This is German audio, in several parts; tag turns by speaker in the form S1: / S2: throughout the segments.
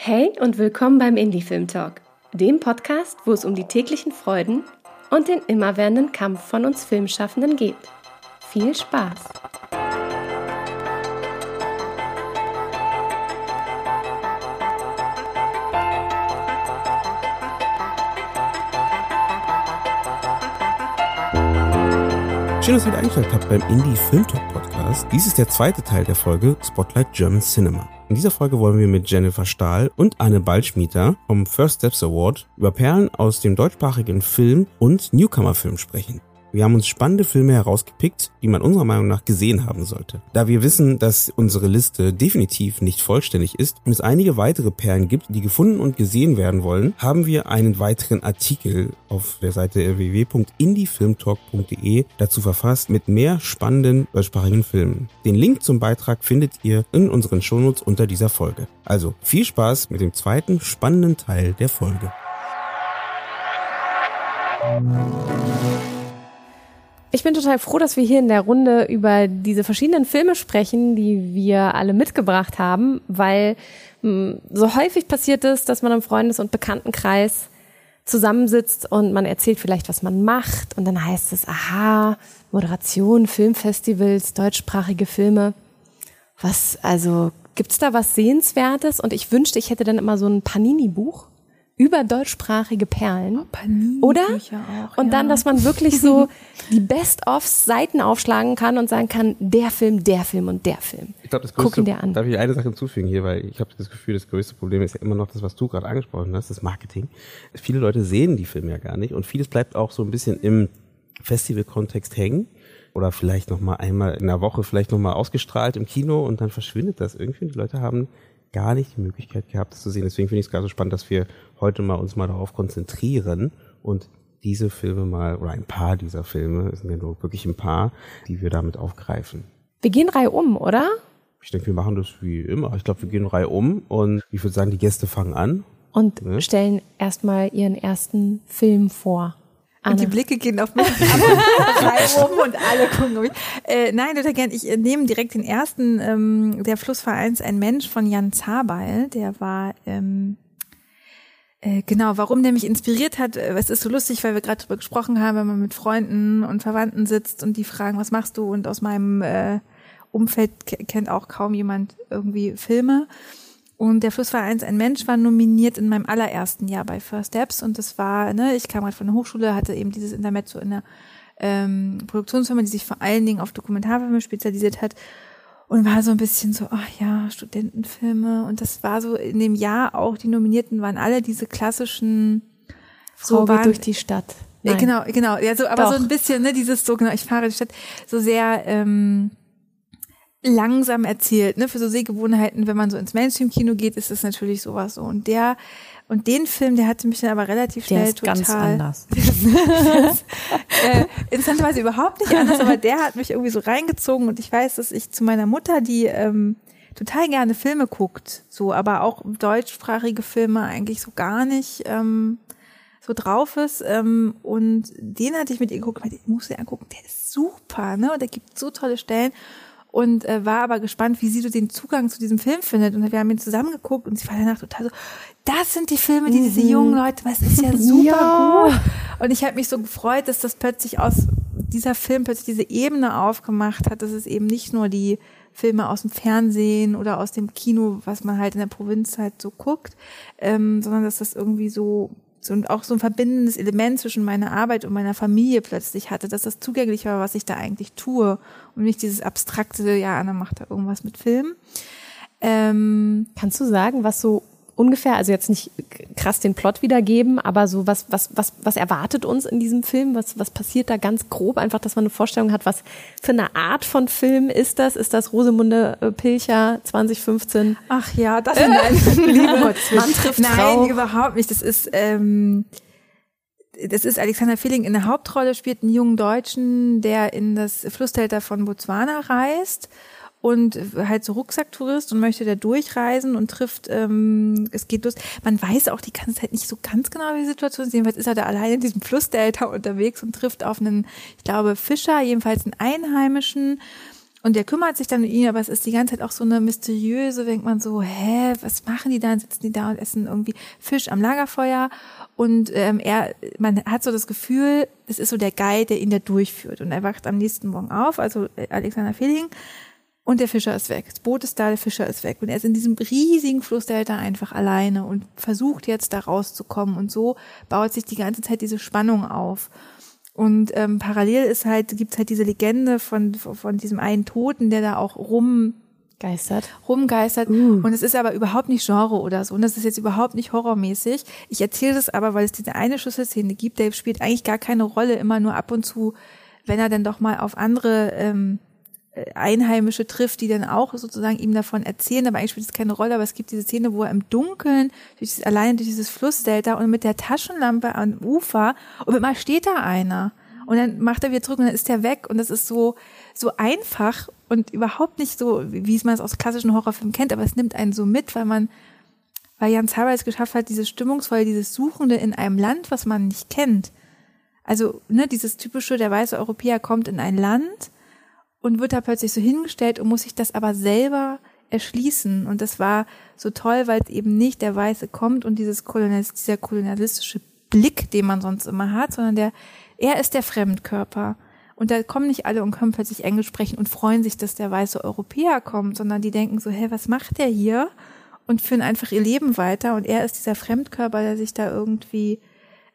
S1: Hey und willkommen beim Indie Film Talk, dem Podcast, wo es um die täglichen Freuden und den immerwährenden Kampf von uns Filmschaffenden geht. Viel Spaß!
S2: Schön, dass ihr wieder eingeschaltet habt beim Indie Film Talk Podcast. Dies ist der zweite Teil der Folge Spotlight German Cinema. In dieser Folge wollen wir mit Jennifer Stahl und Anne Ballschmieter vom First Steps Award über Perlen aus dem deutschsprachigen Film und Newcomer-Film sprechen. Wir haben uns spannende Filme herausgepickt, die man unserer Meinung nach gesehen haben sollte. Da wir wissen, dass unsere Liste definitiv nicht vollständig ist und es einige weitere Perlen gibt, die gefunden und gesehen werden wollen, haben wir einen weiteren Artikel auf der Seite www.indiefilmtalk.de dazu verfasst mit mehr spannenden deutschsprachigen Filmen. Den Link zum Beitrag findet ihr in unseren Shownotes unter dieser Folge. Also viel Spaß mit dem zweiten spannenden Teil der Folge.
S1: Ich bin total froh, dass wir hier in der Runde über diese verschiedenen Filme sprechen, die wir alle mitgebracht haben, weil mh, so häufig passiert es, dass man im Freundes- und Bekanntenkreis zusammensitzt und man erzählt vielleicht, was man macht und dann heißt es, aha, Moderation, Filmfestivals, deutschsprachige Filme. Was, also, gibt's da was Sehenswertes? Und ich wünschte, ich hätte dann immer so ein Panini-Buch über deutschsprachige Perlen.
S3: Panini
S1: Oder?
S3: auch,
S1: und dann,
S3: ja.
S1: dass man wirklich so die Best-ofs Seiten aufschlagen kann und sagen kann, der Film, der Film und der Film.
S2: Ich glaube, das größte,
S1: ihn dir an.
S2: darf ich eine Sache hinzufügen hier, weil ich habe das Gefühl, das größte Problem ist ja immer noch das, was du gerade angesprochen hast, das Marketing. Viele Leute sehen die Filme ja gar nicht und vieles bleibt auch so ein bisschen im Festival-Kontext hängen oder vielleicht noch mal einmal in der Woche vielleicht noch mal ausgestrahlt im Kino und dann verschwindet das irgendwie. Und die Leute haben gar nicht die Möglichkeit gehabt, das zu sehen. Deswegen finde ich es gerade so spannend, dass wir heute mal uns mal darauf konzentrieren und diese Filme mal oder ein paar dieser Filme, es sind ja nur wirklich ein paar, die wir damit aufgreifen.
S1: Wir gehen Reihe um, oder?
S2: Ich denke, wir machen das wie immer. Ich glaube, wir gehen Reihe um und ich würde sagen, die Gäste fangen an.
S1: Und
S2: Ne?
S1: stellen erstmal ihren ersten Film vor.
S3: Und die
S1: Anne.
S3: Blicke gehen auf mich rum und alle gucken auf mich. Äh, nein, total gern. Ich äh, nehme direkt den ersten, ähm, der Flussvereins, ein Mensch von Jan Zabeil. Der war, ähm, äh, genau, warum der mich inspiriert hat. äh, Es ist so lustig, weil wir gerade drüber gesprochen haben, wenn man mit Freunden und Verwandten sitzt und die fragen, was machst du? Und aus meinem äh, Umfeld ke- kennt auch kaum jemand irgendwie Filme. Und der Flussvereins ein Mensch war nominiert in meinem allerersten Jahr bei First Steps und das war, ne, ich kam halt von der Hochschule, hatte eben dieses Intermezzo in der ähm, Produktionsfirma, die sich vor allen Dingen auf Dokumentarfilme spezialisiert hat und war so ein bisschen so, ach ja, Studentenfilme und das war so in dem Jahr auch, die Nominierten waren alle diese klassischen
S1: Frau geht
S3: waren-
S1: durch die Stadt. Nein.
S3: genau, genau. Ja, so, aber
S1: Doch.
S3: so ein bisschen, ne, dieses so, genau, ich fahre die Stadt, so sehr ähm, langsam erzählt, ne, für so Sehgewohnheiten, wenn man so ins Mainstream-Kino geht, ist es natürlich sowas so. Und der, und den Film, der hatte mich dann aber relativ
S4: Der
S3: schnell
S4: ist
S3: total.
S4: ganz anders.
S3: äh, interessanterweise überhaupt nicht anders, aber der hat mich irgendwie so reingezogen und ich weiß, dass ich zu meiner Mutter, die ähm, total gerne Filme guckt, so, aber auch deutschsprachige Filme eigentlich so gar nicht ähm, so drauf ist. Ähm, und den hatte ich mit ihr geguckt, ich muss dir angucken, der ist super, ne? Und der gibt so tolle Stellen. Und äh, war aber gespannt, wie sie so den Zugang zu diesem Film findet. Und wir haben ihn zusammen geguckt und sie war danach total so, das sind die Filme, die diese jungen Leute, was ist ja super
S1: Ja.
S3: gut. Und ich habe mich so gefreut, dass das plötzlich aus dieser Film plötzlich diese Ebene aufgemacht hat, dass es eben nicht nur die Filme aus dem Fernsehen oder aus dem Kino, was man halt in der Provinz halt so guckt, ähm, sondern dass das irgendwie so so und auch so ein verbindendes Element zwischen meiner Arbeit und meiner Familie plötzlich hatte, dass das zugänglich war, was ich da eigentlich tue und nicht dieses abstrakte, ja, Anna macht da irgendwas mit Film. Ähm,
S1: Kannst du sagen, was so ungefähr, also jetzt nicht krass den Plot wiedergeben, aber so was, was, was, was erwartet uns in diesem Film? Was, was passiert da ganz grob? Einfach, dass man eine Vorstellung hat, was für eine Art von Film ist das? Ist das Rosemunde äh, Pilcher 2015?
S3: Ach ja, das sind nein, liebe
S1: Mann trifft
S3: Nein,
S1: Frau.
S3: überhaupt nicht. Das ist, ähm, das ist Alexander Feeling in der Hauptrolle, spielt einen jungen Deutschen, der in das Flussdelta von Botswana reist und halt so Rucksacktourist und möchte da durchreisen und trifft, ähm, es geht los. Man weiß auch die ganze Zeit nicht so ganz genau, wie die Situation ist. Jedenfalls ist er da alleine in diesem Flussdelta unterwegs und trifft auf einen, ich glaube, Fischer, jedenfalls einen Einheimischen Und der kümmert sich dann um ihn, aber es ist die ganze Zeit auch so eine mysteriöse, denkt man so, hä, was machen die da? Dann sitzen die da und essen irgendwie Fisch am Lagerfeuer. Und ähm, er, man hat so das Gefühl, es ist so der Guide, der ihn da durchführt. Und er wacht am nächsten Morgen auf, also äh, Alexander Fehling, und der Fischer ist weg. Das Boot ist da, der Fischer ist weg. Und er ist in diesem riesigen Flussdelta einfach alleine und versucht jetzt da rauszukommen. Und so baut sich die ganze Zeit diese Spannung auf. Und ähm, parallel ist halt, gibt's halt diese Legende von, von diesem einen Toten, der da auch rum
S1: Geistert.
S3: rumgeistert.
S1: Uh.
S3: Und es ist aber überhaupt nicht Genre oder so. Und das ist jetzt überhaupt nicht horrormäßig. Ich erzähle das aber, weil es diese eine Schlüsselszene gibt, der spielt eigentlich gar keine Rolle, immer nur ab und zu, wenn er dann doch mal auf andere ähm, Einheimische trifft, die dann auch sozusagen ihm davon erzählen, aber eigentlich spielt es keine Rolle, aber es gibt diese Szene, wo er im Dunkeln, durch dieses, alleine durch dieses Flussdelta und mit der Taschenlampe am Ufer und immer steht da einer. Und dann macht er wieder zurück und dann ist er weg und das ist so, so einfach und überhaupt nicht so, wie es man es aus klassischen Horrorfilmen kennt, aber es nimmt einen so mit, weil man, weil Jan Zara es geschafft hat, dieses Stimmungsvolle, dieses Suchende in einem Land, was man nicht kennt. Also, ne, dieses typische, der weiße Europäer kommt in ein Land, und wird da plötzlich so hingestellt und muss sich das aber selber erschließen. Und das war so toll, weil eben nicht der Weiße kommt und dieses Kolonialist, dieser kolonialistische Blick, den man sonst immer hat, sondern der, er ist der Fremdkörper. Und da kommen nicht alle und können plötzlich Englisch sprechen und freuen sich, dass der weiße Europäer kommt, sondern die denken so, hä, was macht der hier? Und führen einfach ihr Leben weiter. Und er ist dieser Fremdkörper, der sich da irgendwie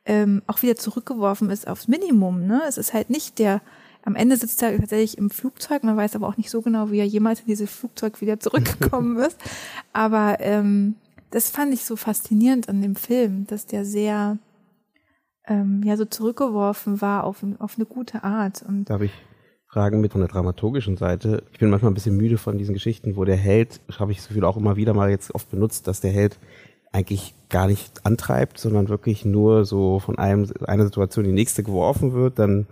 S3: ähm, auch wieder zurückgeworfen ist aufs Minimum. Ne? Es ist halt nicht der am Ende sitzt er tatsächlich im Flugzeug, man weiß aber auch nicht so genau, wie er jemals in dieses Flugzeug wieder zurückgekommen ist. Aber ähm, das fand ich so faszinierend an dem Film, dass der sehr ähm, ja so zurückgeworfen war auf, auf eine gute Art. Und
S2: Darf ich fragen mit von der dramaturgischen Seite? Ich bin manchmal ein bisschen müde von diesen Geschichten, wo der Held, habe ich so viel auch immer wieder mal jetzt oft benutzt, dass der Held eigentlich gar nicht antreibt, sondern wirklich nur so von einem, einer Situation in die nächste geworfen wird, dann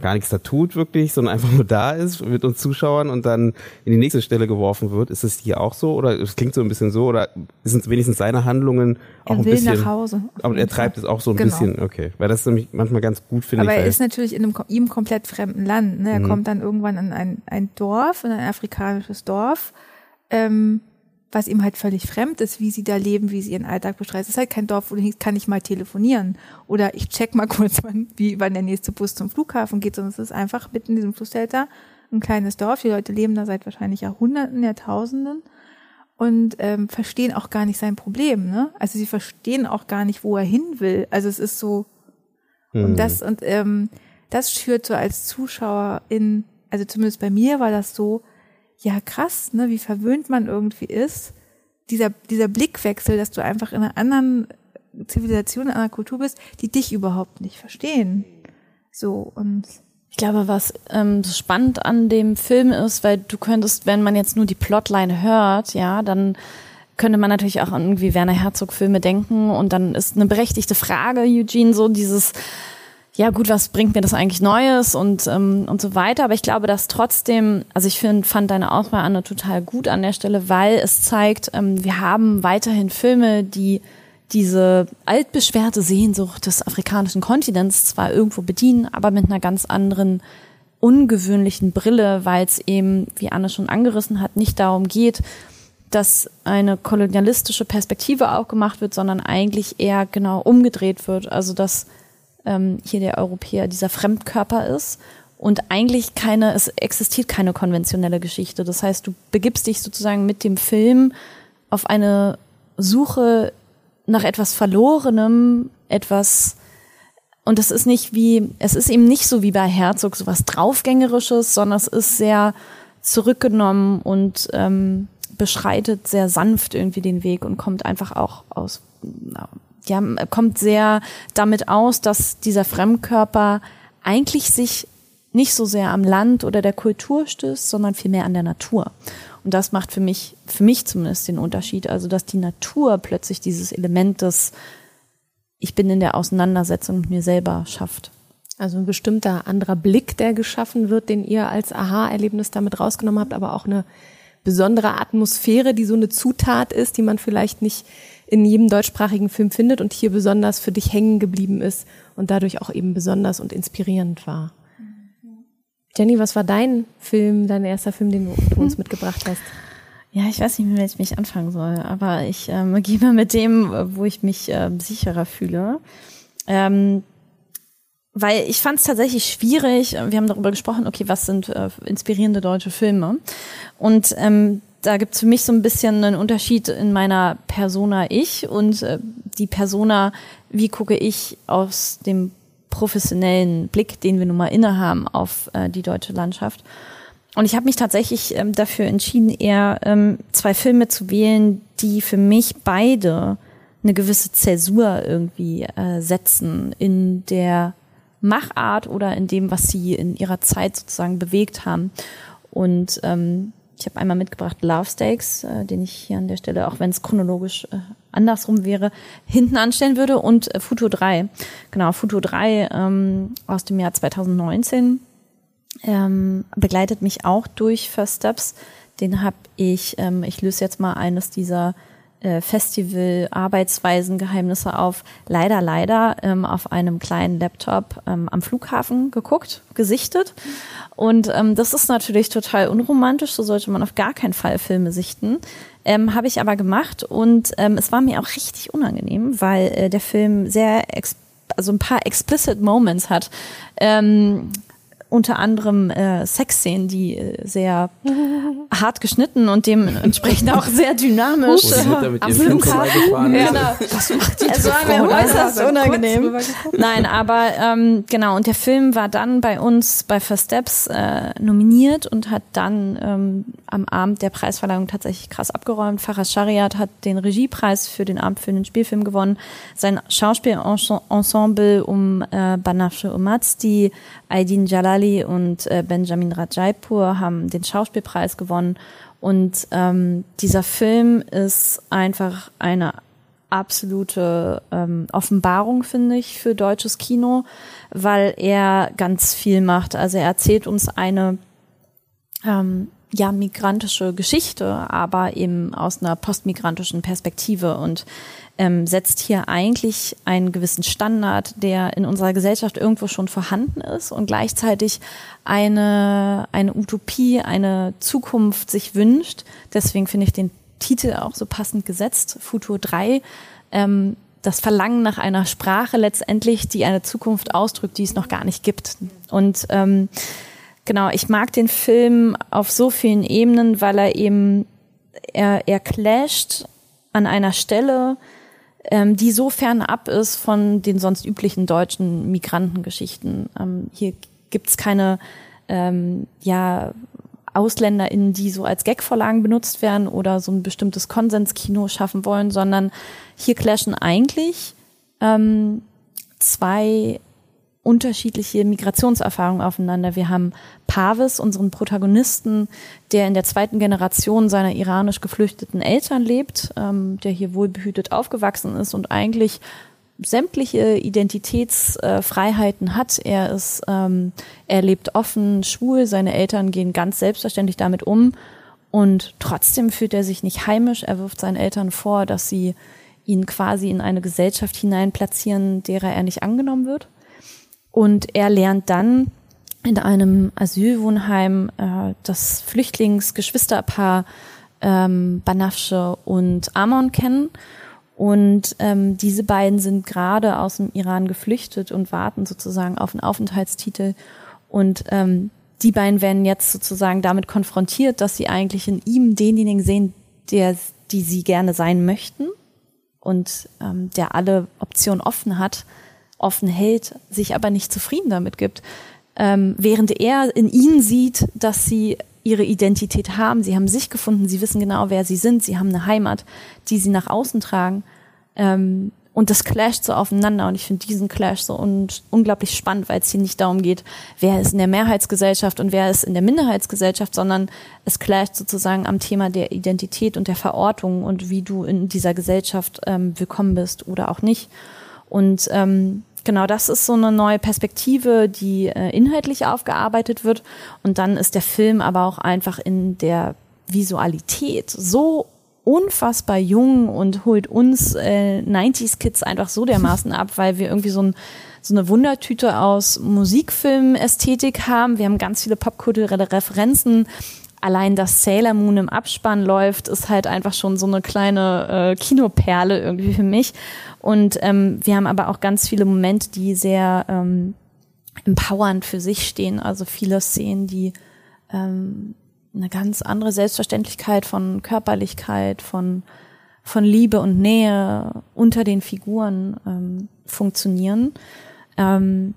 S2: gar nichts da tut wirklich, sondern einfach nur da ist mit uns Zuschauern und dann in die nächste Stelle geworfen wird. Ist es hier auch so oder es klingt so ein bisschen so oder sind es wenigstens seine Handlungen auch
S3: er
S2: ein
S3: will
S2: bisschen?
S3: nach Hause.
S2: Aber er treibt es auch so ein
S3: Genau.
S2: bisschen, okay. Weil das ist nämlich manchmal ganz gut, finde ich.
S3: Aber er ist natürlich in einem ihm komplett fremden Land. Ne? Er
S2: Mhm.
S3: kommt dann irgendwann in ein, ein Dorf, in ein afrikanisches Dorf, ähm, was ihm halt völlig fremd ist, wie sie da leben, wie sie ihren Alltag bestreiten. Es ist halt kein Dorf, wo du hingehst, kann ich mal telefonieren oder ich check mal kurz, wann, wie, wann der nächste Bus zum Flughafen geht, sondern es ist einfach mitten in diesem Flussdelta ein kleines Dorf. Die Leute leben da seit wahrscheinlich Jahrhunderten, Jahrtausenden und ähm, verstehen auch gar nicht sein Problem. Ne? Also sie verstehen auch gar nicht, wo er hin will. Also es ist so,
S2: Hm.
S3: und das, und ähm, das führt so als Zuschauer in, also zumindest bei mir war das so, ja krass, ne, wie verwöhnt man irgendwie ist. Dieser, dieser Blickwechsel, dass du einfach in einer anderen Zivilisation, in einer Kultur bist, die dich überhaupt nicht verstehen. So, und
S4: Ich glaube, was ähm, spannend an dem Film ist, weil du könntest, wenn man jetzt nur die Plotline hört, ja, dann könnte man natürlich auch an irgendwie Werner Herzog Filme denken und dann ist eine berechtigte Frage, Eugene, so dieses, ja gut, was bringt mir das eigentlich Neues und, ähm, und so weiter. Aber ich glaube, dass trotzdem, also ich find, fand deine Auswahl, Anne, total gut an der Stelle, weil es zeigt, ähm, wir haben weiterhin Filme, die diese altbeschwerte Sehnsucht des afrikanischen Kontinents zwar irgendwo bedienen, aber mit einer ganz anderen ungewöhnlichen Brille, weil es eben, wie Anne schon angerissen hat, nicht darum geht, dass eine kolonialistische Perspektive aufgemacht wird, sondern eigentlich eher genau umgedreht wird. Also dass ähm, hier der Europäer dieser Fremdkörper ist und eigentlich keine, es existiert keine konventionelle Geschichte. Das heißt, du begibst dich sozusagen mit dem Film auf eine Suche nach etwas Verlorenem, etwas und das ist nicht wie, es ist eben nicht so wie bei Herzog so was draufgängerisches, sondern es ist sehr zurückgenommen und ähm, beschreitet sehr sanft irgendwie den Weg und kommt einfach auch aus, ja, kommt sehr damit aus, dass dieser Fremdkörper eigentlich sich nicht so sehr am Land oder der Kultur stößt, sondern vielmehr an der Natur. Und das macht für mich, für mich zumindest den Unterschied. Also, dass die Natur plötzlich dieses Element des Ich bin in der Auseinandersetzung mit mir selber schafft.
S1: Also ein bestimmter anderer Blick, der geschaffen wird, den ihr als Aha-Erlebnis damit rausgenommen habt, aber auch eine besondere Atmosphäre, die so eine Zutat ist, die man vielleicht nicht in jedem deutschsprachigen Film findet und hier besonders für dich hängen geblieben ist und dadurch auch eben besonders und inspirierend war. Jenny, was war dein Film, dein erster Film, den du uns mitgebracht hast?
S4: Ja, ich weiß nicht, wie ich mich anfangen soll, aber ich ähm, gehe mal mit dem, wo ich mich äh, sicherer fühle. Ähm, weil ich fand es tatsächlich schwierig. Wir haben darüber gesprochen, okay, was sind äh, inspirierende deutsche Filme? Und ähm, da gibt es für mich so ein bisschen einen Unterschied in meiner Persona ich und äh, die Persona, wie gucke ich aus dem professionellen Blick, den wir nun mal innehaben auf äh, die deutsche Landschaft. Und ich habe mich tatsächlich ähm, dafür entschieden, eher ähm, zwei Filme zu wählen, die für mich beide eine gewisse Zäsur irgendwie äh, setzen in der Machart oder in dem, was sie in ihrer Zeit sozusagen bewegt haben. Und ähm, ich habe einmal mitgebracht Love Stakes, äh, den ich hier an der Stelle, auch wenn es chronologisch äh, andersrum wäre, hinten anstellen würde. Und äh, Futur 3. Genau, Futur 3 ähm, aus dem Jahr 2019 ähm, begleitet mich auch durch First Steps. Den habe ich, ähm, ich löse jetzt mal eines dieser äh, Festival-Arbeitsweisen, Geheimnisse auf, leider, leider ähm, auf einem kleinen Laptop ähm, am Flughafen geguckt, gesichtet. Und ähm, das ist natürlich total unromantisch, so sollte man auf gar keinen Fall Filme sichten. Ähm, Habe ich aber gemacht und ähm, es war mir auch richtig unangenehm, weil äh, der Film sehr, also ein paar explicit Moments hat. Ähm, unter anderem äh, Sexszenen, die äh, sehr hart geschnitten und dementsprechend auch sehr dynamisch
S2: äh, am Flughafen.
S4: Ja. Genau. Das macht die es war mir äußerst unangenehm. Nein, aber ähm, genau. Und der Film war dann bei uns bei First Steps äh, nominiert und hat dann ähm, am Abend der Preisverleihung tatsächlich krass abgeräumt. Faraz Shariat hat den Regiepreis für den Abend für den Spielfilm gewonnen. Sein Schauspielensemble um äh, Banafshe Umazdi, Aydin Jalali und äh, Benjamin Rajaipur haben den Schauspielpreis gewonnen. Und ähm, dieser Film ist einfach eine absolute ähm, Offenbarung, finde ich, für deutsches Kino, weil er ganz viel macht. Also er erzählt uns eine ähm, ja migrantische Geschichte, aber eben aus einer postmigrantischen Perspektive und ähm, setzt hier eigentlich einen gewissen Standard, der in unserer Gesellschaft irgendwo schon vorhanden ist und gleichzeitig eine, eine Utopie, eine Zukunft sich wünscht. Deswegen finde ich den Titel auch so passend gesetzt, Futur 3. Ähm, das Verlangen nach einer Sprache letztendlich, die eine Zukunft ausdrückt, die es noch gar nicht gibt. Und ähm, genau, ich mag den Film auf so vielen Ebenen, weil er eben, er, er clasht an einer Stelle, ähm, die so fernab ist von den sonst üblichen deutschen Migrantengeschichten. Ähm, hier gibt's keine ähm, ja, AusländerInnen, die so als Gagvorlagen benutzt werden oder so ein bestimmtes Konsenskino schaffen wollen, sondern hier clashen eigentlich ähm, zwei unterschiedliche Migrationserfahrungen aufeinander. Wir haben Pavis, unseren Protagonisten, der in der zweiten Generation seiner iranisch geflüchteten Eltern lebt, ähm, der hier wohlbehütet aufgewachsen ist und eigentlich sämtliche Identitätsfreiheiten äh, hat. Er ist, ähm, er lebt offen, schwul, seine Eltern gehen ganz selbstverständlich damit um und trotzdem fühlt er sich nicht heimisch. Er wirft seinen Eltern vor, dass sie ihn quasi in eine Gesellschaft hinein platzieren, derer er nicht angenommen wird. Und er lernt dann in einem Asylwohnheim äh, das Flüchtlingsgeschwisterpaar ähm, Banafsche und Amon kennen. Und ähm, diese beiden sind gerade aus dem Iran geflüchtet und warten sozusagen auf einen Aufenthaltstitel. Und ähm, die beiden werden jetzt sozusagen damit konfrontiert, dass sie eigentlich in ihm denjenigen sehen, der, die sie gerne sein möchten und ähm, der alle Optionen offen hat, offen hält, sich aber nicht zufrieden damit gibt. Ähm, während er in ihnen sieht, dass sie ihre Identität haben, sie haben sich gefunden, sie wissen genau, wer sie sind, sie haben eine Heimat, die sie nach außen tragen. Ähm, und das clasht so aufeinander und ich finde diesen Clash so un unglaublich spannend, weil es hier nicht darum geht, wer ist in der Mehrheitsgesellschaft und wer ist in der Minderheitsgesellschaft, sondern es clasht sozusagen am Thema der Identität und der Verortung und wie du in dieser Gesellschaft ähm, willkommen bist oder auch nicht. Und ähm, genau, das ist so eine neue Perspektive, die äh, inhaltlich aufgearbeitet wird. Und dann ist der Film aber auch einfach in der Visualität so unfassbar jung und holt uns äh, 90s Kids einfach so dermaßen ab, weil wir irgendwie so, ein, so eine Wundertüte aus Musikfilm-Ästhetik haben. Wir haben ganz viele popkulturelle Referenzen. Allein, dass Sailor Moon im Abspann läuft, ist halt einfach schon so eine kleine äh, Kinoperle irgendwie für mich. Und ähm, wir haben aber auch ganz viele Momente, die sehr ähm, empowernd für sich stehen. Also viele Szenen, die ähm, eine ganz andere Selbstverständlichkeit von Körperlichkeit, von, von Liebe und Nähe unter den Figuren ähm, funktionieren. Ähm,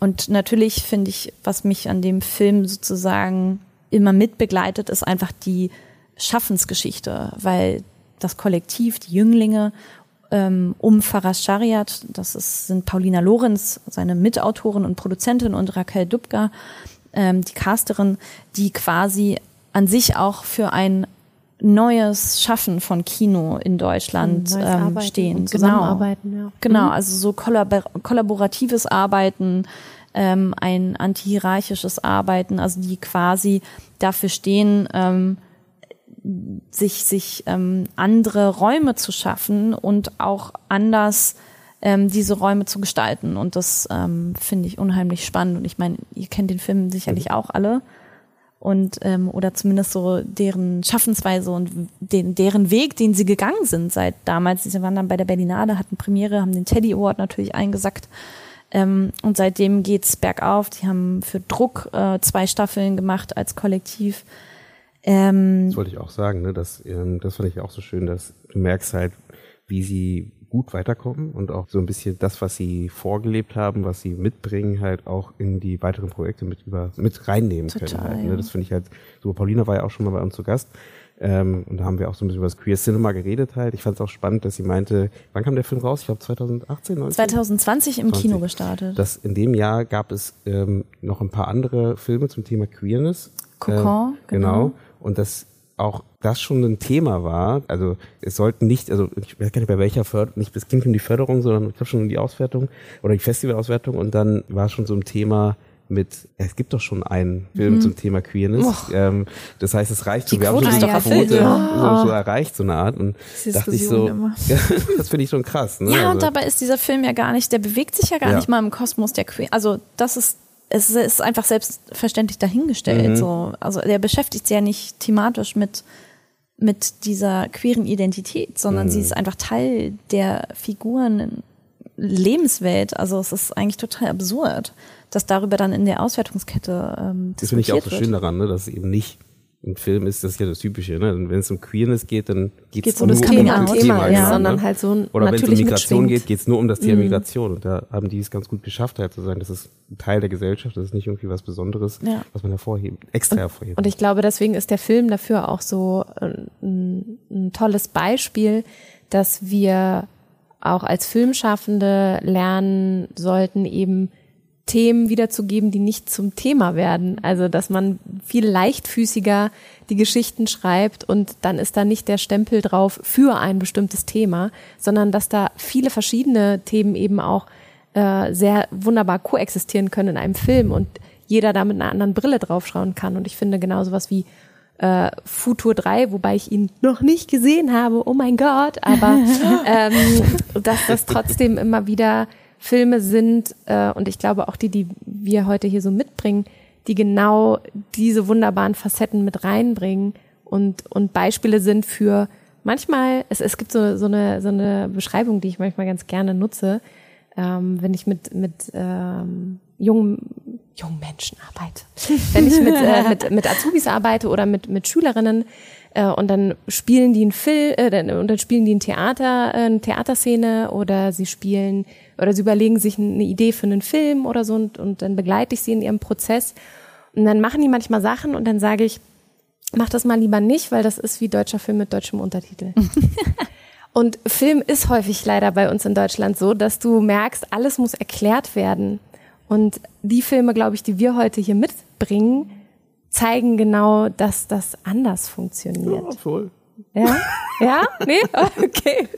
S4: und natürlich finde ich, was mich an dem Film sozusagen immer mitbegleitet, ist einfach die Schaffensgeschichte, weil das Kollektiv, die Jünglinge ähm, um Faras Shariat, das ist, sind Paulina Lorenz, seine Mitautorin und Produzentin und Raquel Dubka, ähm, die Casterin, die quasi an sich auch für ein neues Schaffen von Kino in Deutschland ähm, stehen.
S1: Genau. Ja.
S4: Genau, mhm. also so kollabor kollaboratives Arbeiten, ähm, ein antihierarchisches Arbeiten, also die quasi dafür stehen, ähm, sich, sich ähm, andere Räume zu schaffen und auch anders ähm, diese Räume zu gestalten. Und das ähm, finde ich unheimlich spannend. Und ich meine, ihr kennt den Film sicherlich auch alle. Und ähm, oder zumindest so deren Schaffensweise und den, deren Weg, den sie gegangen sind seit damals. Sie waren dann bei der Berlinade, hatten Premiere, haben den Teddy Award natürlich eingesackt. Ähm, und seitdem geht's bergauf. Die haben für Druck äh, zwei Staffeln gemacht als Kollektiv.
S2: Ähm, das wollte ich auch sagen, ne? Das, ähm, das fand ich auch so schön, dass du merkst halt, wie sie gut weiterkommen und auch so ein bisschen das, was sie vorgelebt haben, was sie mitbringen, halt auch in die weiteren Projekte mit über mit reinnehmen Total, können. Halt, ne? Das finde ich halt so. Paulina war ja auch schon mal bei uns zu Gast. Ähm, und da haben wir auch so ein bisschen über das Queer Cinema geredet halt. Ich fand es auch spannend, dass sie meinte, wann kam der Film raus? Ich glaube 2018, 19?
S4: 2020 im 20. Kino gestartet.
S2: Das, in dem Jahr gab es ähm, noch ein paar andere Filme zum Thema Queerness.
S4: Cocon,
S2: ähm, genau. genau. Und das auch das schon ein Thema war. Also es sollten nicht, also ich weiß gar nicht bei welcher Förderung, nicht es ging um die Förderung, sondern ich glaube schon um die Auswertung oder die Festivalauswertung und dann war schon so ein Thema mit, es gibt doch schon einen Film mhm. zum Thema Queerness. Ähm, das heißt, es reicht
S4: so.
S2: Wir
S4: haben schon
S2: diese Quote ja. so, so, erreicht, so eine Art. Und dachte ich so, das finde ich schon krass. Ne?
S4: Ja, also, und dabei ist dieser Film ja gar nicht, der bewegt sich ja gar ja. nicht mal im Kosmos der Queer. Also das ist es ist einfach selbstverständlich dahingestellt. Mhm. So. Also der beschäftigt sich ja nicht thematisch mit, mit dieser queeren Identität, sondern mhm. sie ist einfach Teil der Figuren Lebenswelt. Also es ist eigentlich total absurd, dass darüber dann in der Auswertungskette ähm,
S2: Das finde ich auch so schön daran, ne, dass es eben nicht ein Film ist, das ist ja das Typische, ne? Wenn es um Queerness geht, dann geht es
S1: um das
S2: nur um
S1: das Thema, Thema ja, sondern ne? halt so ein
S2: Oder wenn es um Migration geht, geht es nur um das Thema mhm. Migration. Und da haben die es ganz gut geschafft, halt zu sagen, das ist ein Teil der Gesellschaft, das ist nicht irgendwie was Besonderes, ja. was man hervorhebt, extra
S1: und,
S2: hervorhebt.
S1: Und ich glaube, deswegen ist der Film dafür auch so ein, ein tolles Beispiel, dass wir auch als Filmschaffende lernen sollten, eben Themen wiederzugeben, die nicht zum Thema werden. Also, dass man viel leichtfüßiger die Geschichten schreibt und dann ist da nicht der Stempel drauf für ein bestimmtes Thema, sondern dass da viele verschiedene Themen eben auch äh, sehr wunderbar koexistieren können in einem Film und jeder da mit einer anderen Brille draufschauen kann. Und ich finde genau sowas wie äh, Futur 3, wobei ich ihn noch nicht gesehen habe, oh mein Gott, aber ähm, dass das trotzdem immer wieder Filme sind, äh, und ich glaube auch die, die wir heute hier so mitbringen, die genau diese wunderbaren Facetten mit reinbringen und, und Beispiele sind für manchmal, es, es gibt so, so, eine, so eine Beschreibung, die ich manchmal ganz gerne nutze, ähm, wenn ich mit, mit ähm, jungen, jungen Menschen arbeite. wenn ich mit, äh, mit, mit Azubis arbeite oder mit, mit Schülerinnen, äh, und dann spielen die ein Film, äh, und dann spielen die ein Theater, äh, eine Theaterszene oder sie spielen oder sie überlegen sich eine Idee für einen Film oder so und, und dann begleite ich sie in ihrem Prozess. Und dann machen die manchmal Sachen und dann sage ich, mach das mal lieber nicht, weil das ist wie deutscher Film mit deutschem Untertitel. und Film ist häufig leider bei uns in Deutschland so, dass du merkst, alles muss erklärt werden. Und die Filme, glaube ich, die wir heute hier mitbringen, zeigen genau, dass das anders funktioniert.
S2: Ja, voll.
S1: Ja? Ja? Nee? Okay.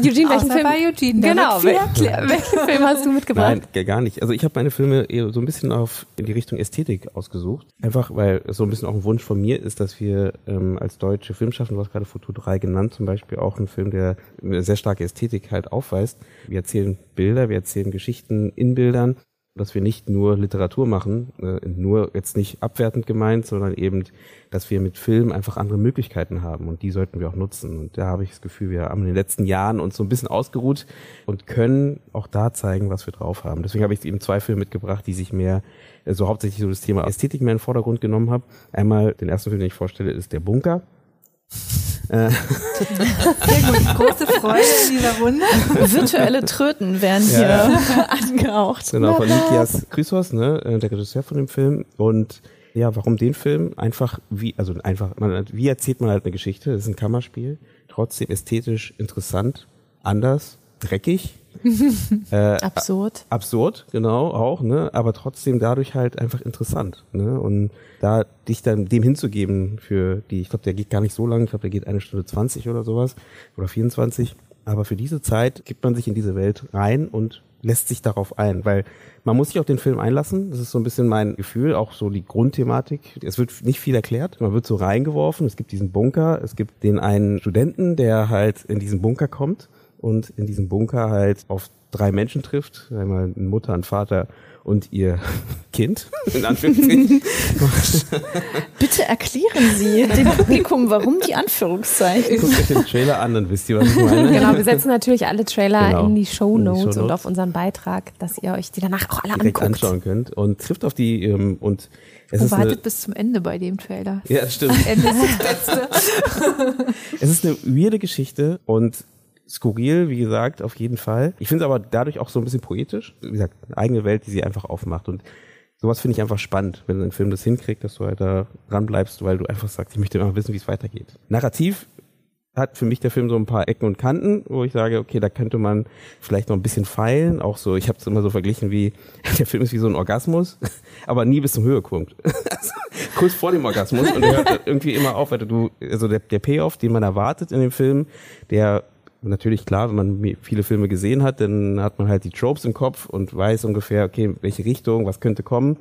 S1: Eugene, welchen
S3: Außer
S1: Film?
S3: bei Eugene,
S1: genau. welchen Film hast du mitgebracht?
S2: Nein, gar nicht. Also ich habe meine Filme eher so ein bisschen auf in die Richtung Ästhetik ausgesucht. Einfach, weil es so ein bisschen auch ein Wunsch von mir ist, dass wir ähm, als deutsche Filmschaffende, du hast gerade Foto 3 genannt, zum Beispiel auch einen Film, der eine sehr starke Ästhetik halt aufweist. Wir erzählen Bilder, wir erzählen Geschichten in Bildern, dass wir nicht nur Literatur machen, äh, nur jetzt nicht abwertend gemeint, sondern eben, dass wir mit Film einfach andere Möglichkeiten haben und die sollten wir auch nutzen. Und da habe ich das Gefühl, wir haben in den letzten Jahren uns so ein bisschen ausgeruht und können auch da zeigen, was wir drauf haben. Deswegen habe ich eben zwei Filme mitgebracht, die sich mehr, äh, so hauptsächlich so das Thema Ästhetik mehr in den Vordergrund genommen haben. Einmal den ersten Film, den ich vorstelle, ist Der Bunker.
S3: Sehr gut. Große Freude in dieser Runde.
S4: Virtuelle Tröten werden hier angehaucht.
S2: Genau, von Nikias Chrysos, ne, äh, der Regisseur von dem Film. Und ja, warum den Film? Einfach wie, also einfach, man, wie erzählt man halt eine Geschichte? Das ist ein Kammerspiel, trotzdem ästhetisch interessant, anders, dreckig,
S4: Absurd.
S2: absurd, genau, auch, ne, aber trotzdem dadurch halt einfach interessant, ne, und da dich dann dem hinzugeben für die, ich glaube, der geht gar nicht so lang, ich glaube, der geht eine Stunde 20 oder sowas, oder 24, aber für diese Zeit gibt man sich in diese Welt rein und lässt sich darauf ein, weil man muss sich auf den Film einlassen, das ist so ein bisschen mein Gefühl, auch so die Grundthematik, es wird nicht viel erklärt, man wird so reingeworfen, es gibt diesen Bunker, es gibt den einen Studenten, der halt in diesen Bunker kommt und in diesem Bunker halt auf drei Menschen trifft, einmal eine Mutter, ein Vater und ihr Kind, in Anführungszeichen.
S4: Bitte erklären Sie dem Publikum, warum die Anführungszeichen.
S2: Guckt euch den Trailer an, dann wisst ihr, was ich meine.
S1: Genau, wir setzen natürlich alle Trailer
S2: Genau.
S1: in die Show Notes und auf unseren Beitrag, dass ihr euch die danach auch alle
S2: direkt
S1: anguckt.
S2: anschauen könnt und trifft auf die ähm, und es
S3: Und
S2: ist eine,
S3: wartet bis zum Ende bei dem Trailer.
S2: ja stimmt
S3: Ende ist das Beste.
S2: es ist eine weirde Geschichte und skurril wie gesagt auf jeden Fall ich finde es aber dadurch auch so ein bisschen poetisch wie gesagt eine eigene Welt die sie einfach aufmacht und sowas finde ich einfach spannend wenn ein Film das hinkriegt dass du halt da dran bleibst weil du einfach sagst ich möchte immer wissen wie es weitergeht narrativ hat für mich der Film so ein paar Ecken und Kanten, wo ich sage, okay, da könnte man vielleicht noch ein bisschen feilen. Auch so, ich habe es immer so verglichen wie, der Film ist wie so ein Orgasmus, aber nie bis zum Höhepunkt. Also, kurz vor dem Orgasmus und der hört irgendwie immer auf. Also, du, also der, der Payoff, den man erwartet in dem Film, der natürlich klar, wenn man viele Filme gesehen hat, dann hat man halt die Tropes im Kopf und weiß ungefähr, okay, welche Richtung, was könnte kommen.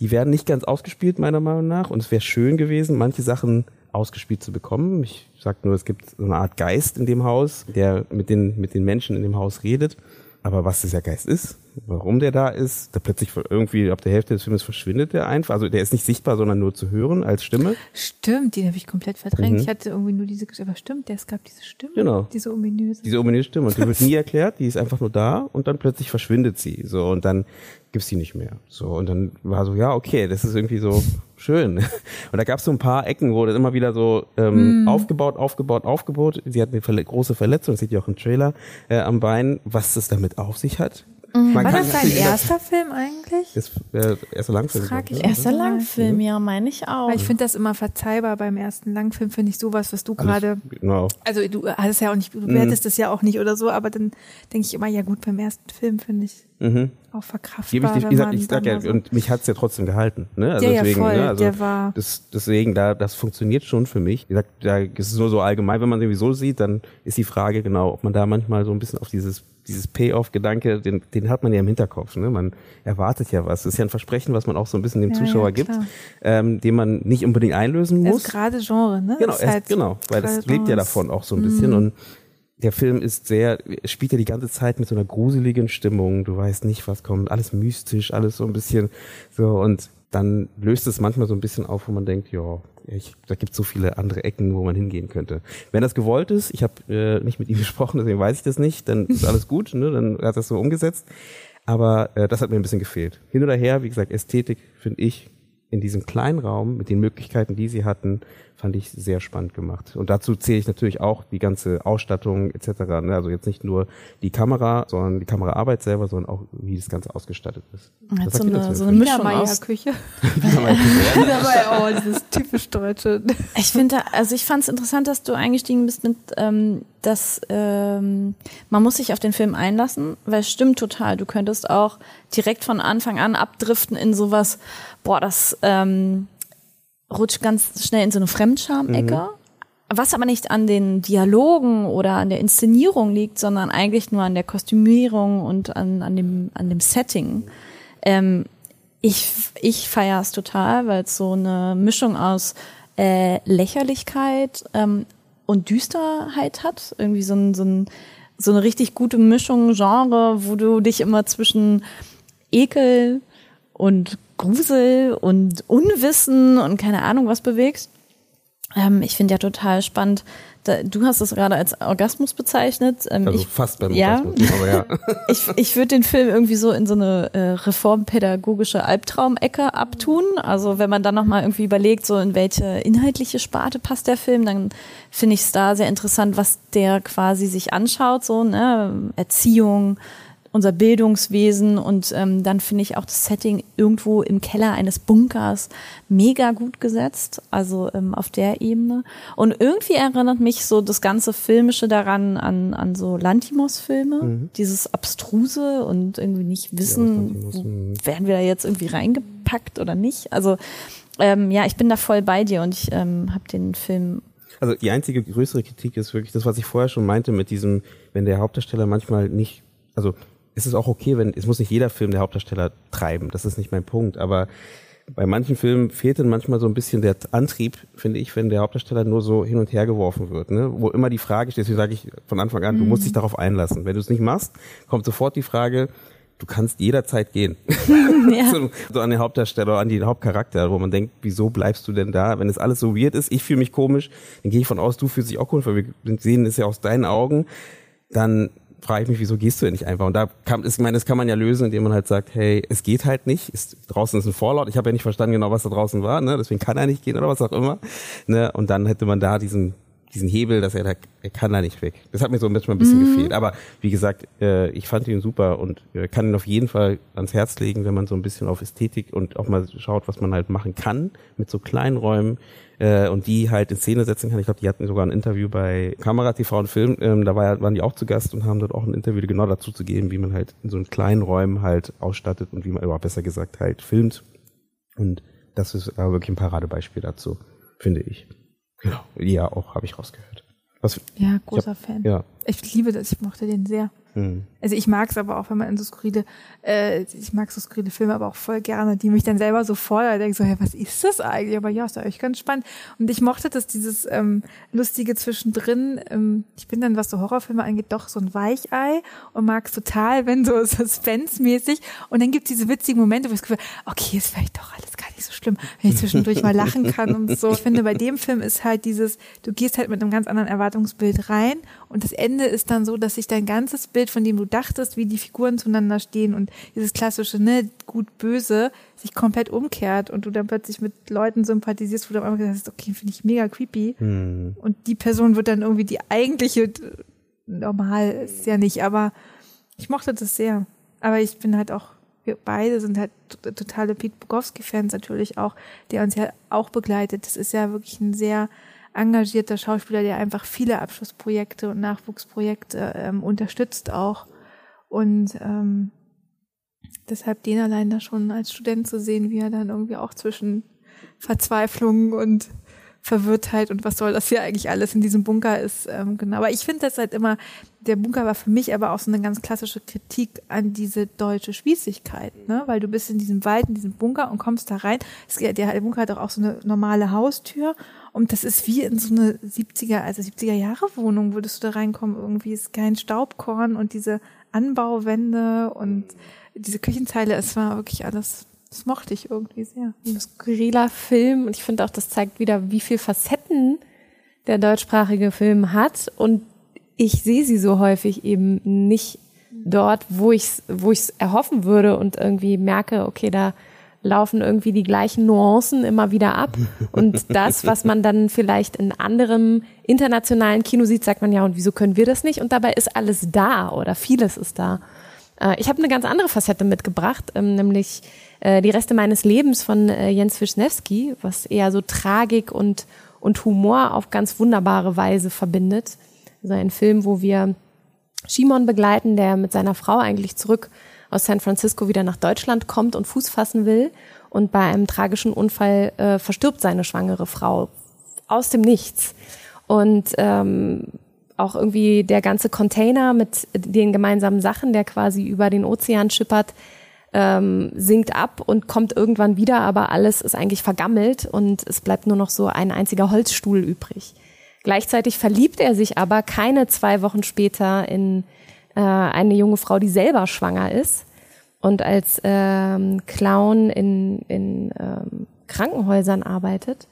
S2: Die werden nicht ganz ausgespielt, meiner Meinung nach. Und es wäre schön gewesen, manche Sachen ausgespielt zu bekommen. Ich sag nur, es gibt so eine Art Geist in dem Haus, der mit den, mit den Menschen in dem Haus redet. Aber was dieser Geist ist, warum der da ist, da plötzlich irgendwie ab der Hälfte des Films verschwindet der einfach. Also der ist nicht sichtbar, sondern nur zu hören als Stimme.
S3: Stimmt, den habe ich komplett verdrängt. Ich hatte irgendwie nur diese Geschichte. Aber stimmt, es gab diese Stimme.
S2: Mhm. Genau.
S3: Diese ominöse.
S2: Diese ominöse Stimme. Und die wird nie erklärt, die ist einfach nur da und dann plötzlich verschwindet sie. So, und dann gibt's sie nicht mehr. So, und dann war so, ja, okay, das ist irgendwie so schön. Und da gab's so ein paar Ecken, wo das immer wieder so ähm, aufgebaut, aufgebaut, aufgebaut. Sie hat eine verle große Verletzung, das seht ihr auch im Trailer, äh, am Bein, was das damit auf sich hat. Man
S3: War das dein erster Film eigentlich?
S2: Das äh, erste Langfilm.
S3: frag
S2: glaub
S3: ich
S2: ne?
S4: Erster Langfilm, ja, meine ich auch.
S3: Weil ich finde das immer verzeihbar beim ersten Langfilm, finde ich sowas, was du gerade.
S2: Genau.
S3: Also du hast ja auch nicht, du wertest das ja auch nicht oder so, aber dann denke ich immer, ja gut, beim ersten Film finde ich
S2: Mhm.
S3: auch verkraftbar.
S2: Gebe ich dir, wie gesagt, ich sag ja, und mich hat's ja trotzdem gehalten. Ne? Also
S3: Ja, ja,
S2: deswegen,
S3: voll,
S2: ne? also
S3: der war-
S2: das, deswegen, da, das funktioniert schon für mich. Wie gesagt, da ist es nur so allgemein, wenn man irgendwie so sieht, dann ist die Frage genau, ob man da manchmal so ein bisschen auf dieses, dieses Payoff-Gedanke, den, den hat man ja im Hinterkopf. Ne? Man erwartet ja was. Das ist ja ein Versprechen, was man auch so ein bisschen dem
S3: Ja,
S2: Zuschauer
S3: ja,
S2: gibt, ähm, den man nicht unbedingt einlösen muss.
S3: ist gerade Genre, ne?
S2: Genau,
S3: Ist halt
S2: genau, weil das lebt ja davon auch so ein bisschen und der Film ist sehr, spielt ja die ganze Zeit mit so einer gruseligen Stimmung. Du weißt nicht, was kommt, alles mystisch, alles so ein bisschen so und dann löst es manchmal so ein bisschen auf, wo man denkt, ja, da gibt es so viele andere Ecken, wo man hingehen könnte. Wenn das gewollt ist, ich habe äh, nicht mit ihm gesprochen, deswegen weiß ich das nicht, dann ist alles gut, ne? dann hat das so umgesetzt. Aber äh, das hat mir ein bisschen gefehlt. Hin oder her, wie gesagt, Ästhetik finde ich in diesem kleinen Raum mit den Möglichkeiten, die sie hatten, fand ich sehr spannend gemacht. Und dazu zähle ich natürlich auch die ganze Ausstattung etc. Ne? Also jetzt nicht nur die Kamera, sondern die Kameraarbeit selber, sondern auch wie das Ganze ausgestattet ist.
S4: Hat
S2: Was
S4: so eine, so eine Mischung aus.
S3: Dabei, oh, dieses typisch Deutsche.
S4: Ich finde, also ich fand es interessant, dass du eingestiegen bist mit, ähm, dass ähm, man muss sich auf den Film einlassen, weil es stimmt total. Du könntest auch direkt von Anfang an abdriften in sowas, boah, das ähm, rutscht ganz schnell in so eine Fremdscham-Ecke. was aber nicht an den Dialogen oder an der Inszenierung liegt, sondern eigentlich nur an der Kostümierung und an, an, dem, an dem Setting. Ähm, ich ich feiere es total, weil es so eine Mischung aus äh, Lächerlichkeit ähm, und Düsterheit hat. Irgendwie so, ein, so, ein, so eine richtig gute Mischung, Genre, wo du dich immer zwischen Ekel und Grusel und Unwissen und keine Ahnung was bewegst. Ähm, ich finde ja total spannend, da, du hast es gerade als Orgasmus bezeichnet.
S2: Ähm, also
S4: ich,
S2: fast beim
S4: ja,
S2: Orgasmus, aber ja.
S4: ich ich würde den Film irgendwie so in so eine äh, reformpädagogische Albtraumecke abtun. Also wenn man dann nochmal irgendwie überlegt, so in welche inhaltliche Sparte passt der Film, dann finde ich es da sehr interessant, was der quasi sich anschaut, so ne? Erziehung, unser Bildungswesen und ähm, dann finde ich auch das Setting irgendwo im Keller eines Bunkers mega gut gesetzt, also ähm, auf der Ebene. Und irgendwie erinnert mich so das ganze Filmische daran an, an so Lantimos-Filme, mhm. dieses Abstruse und irgendwie nicht wissen, ja, mhm. werden wir da jetzt irgendwie reingepackt oder nicht. Also ähm, ja, ich bin da voll bei dir und ich ähm, habe den Film
S2: also die einzige größere Kritik ist wirklich das, was ich vorher schon meinte mit diesem, wenn der Hauptdarsteller manchmal nicht, also ist es auch okay, wenn, es muss nicht jeder Film der Hauptdarsteller treiben, das ist nicht mein Punkt, aber bei manchen Filmen fehlt dann manchmal so ein bisschen der Antrieb, finde ich, wenn der Hauptdarsteller nur so hin und her geworfen wird, ne? wo immer die Frage steht, deswegen sage ich von Anfang an, mhm. du musst dich darauf einlassen. Wenn du es nicht machst, kommt sofort die Frage, du kannst jederzeit gehen. ja. so, so, an den Hauptdarsteller, an den Hauptcharakter, wo man denkt, wieso bleibst du denn da? Wenn es alles so weird ist, ich fühle mich komisch, dann gehe ich von aus, du fühlst dich auch komisch, weil wir sehen es ja aus deinen Augen, dann frage ich mich, wieso gehst du denn nicht einfach? Und da kann, ich meine, das kann man ja lösen, indem man halt sagt, hey, es geht halt nicht. Ist, draußen ist ein Vorlaut. Ich habe ja nicht verstanden genau, was da draußen war, ne? Deswegen kann er nicht gehen oder was auch immer. Ne? Und dann hätte man da diesen diesen Hebel, dass er da, er kann da nicht weg. Das hat mir so manchmal ein bisschen mhm. gefehlt. Aber wie gesagt, äh, ich fand ihn super und äh, kann ihn auf jeden Fall ans Herz legen, wenn man so ein bisschen auf Ästhetik und auch mal schaut, was man halt machen kann mit so kleinen Räumen äh, und die halt in Szene setzen kann. Ich glaube, die hatten sogar ein Interview bei Kamera TV und Film, ähm, da war, waren die auch zu Gast und haben dort auch ein Interview genau dazu zu geben, wie man halt in so einen kleinen Räumen halt ausstattet und wie man, oder besser gesagt halt filmt. Und das ist aber wirklich ein Paradebeispiel dazu, finde ich. Genau. Ja, auch habe ich rausgehört.
S3: Was, ja, großer hab, Fan. Ja. Ich liebe das, ich mochte den sehr. Mhm. Also ich mag es aber auch, wenn man in so skurrile, äh, ich mag so skurrile Filme aber auch voll gerne, die mich dann selber so fordern, denke so, hey, was ist das eigentlich? Aber ja, ist eigentlich ganz spannend. Und ich mochte das, dieses ähm, lustige zwischendrin. Ähm, ich bin dann, was so Horrorfilme angeht, doch so ein Weichei und mag es total, wenn so suspense-mäßig. Und dann gibt es diese witzigen Momente, wo ich das Gefühl, okay, ist vielleicht doch alles gar nicht so schlimm, wenn ich zwischendurch mal lachen kann und so. Ich finde, bei dem Film ist halt dieses, du gehst halt mit einem ganz anderen Erwartungsbild rein und das Ende ist dann so, dass sich dein ganzes Bild, von dem du dachtest, wie die Figuren zueinander stehen und dieses klassische, ne, gut, böse, sich komplett umkehrt und du dann plötzlich mit Leuten sympathisierst, wo du einfach gesagt hast, okay, finde ich mega creepy. Hm. Und die Person wird dann irgendwie die eigentliche, normal ist ja nicht, aber ich mochte das sehr. Aber ich bin halt auch, wir beide sind halt totale Pete Bukowski-Fans natürlich auch, der uns ja auch begleitet. Das ist ja wirklich ein sehr engagierter Schauspieler, der einfach viele Abschlussprojekte und Nachwuchsprojekte ähm, unterstützt auch. Und ähm, deshalb den allein da schon als Student zu sehen, wie er dann irgendwie auch zwischen Verzweiflung und Verwirrtheit und was soll das hier eigentlich alles in diesem Bunker ist. Ähm, genau. Aber ich finde das halt immer, der Bunker war für mich aber auch so eine ganz klassische Kritik an diese deutsche Spießigkeit, ne? Weil du bist in diesem Wald, in diesem Bunker und kommst da rein. Es, der, Bunker hat doch auch so eine normale Haustür und das ist wie in so eine 70er, also 70er Jahre Wohnung, würdest du da reinkommen. Irgendwie ist kein Staubkorn und diese Anbauwände und diese Küchenzeile, es war wirklich alles das mochte ich irgendwie sehr.
S1: Ein skurriler Film und ich finde auch, das zeigt wieder, wie viel Facetten der deutschsprachige Film hat und ich sehe sie so häufig eben nicht dort, wo ich es wo ich's erhoffen würde und irgendwie merke, okay, da laufen irgendwie die gleichen Nuancen immer wieder ab. Und das, was man dann vielleicht in anderem internationalen Kino sieht, sagt man ja, und wieso können wir das nicht? Und dabei ist alles da oder vieles ist da. Äh, ich habe eine ganz andere Facette mitgebracht, ähm, nämlich äh, die Reste meines Lebens von äh, Jens Wischnewski, was eher so Tragik und, und Humor auf ganz wunderbare Weise verbindet. Also ein Film, wo wir Shimon begleiten, der mit seiner Frau eigentlich zurück aus San Francisco wieder nach Deutschland kommt und Fuß fassen will. Und bei einem tragischen Unfall äh, verstirbt seine schwangere Frau aus dem Nichts. Und ähm, auch irgendwie der ganze Container mit den gemeinsamen Sachen, der quasi über den Ozean schippert, ähm, sinkt ab und kommt irgendwann wieder, aber alles ist eigentlich vergammelt und es bleibt nur noch so ein einziger Holzstuhl übrig. Gleichzeitig verliebt er sich aber keine zwei Wochen später in äh, eine junge Frau, die selber schwanger ist und als ähm, Clown in, in ähm, Krankenhäusern arbeitet.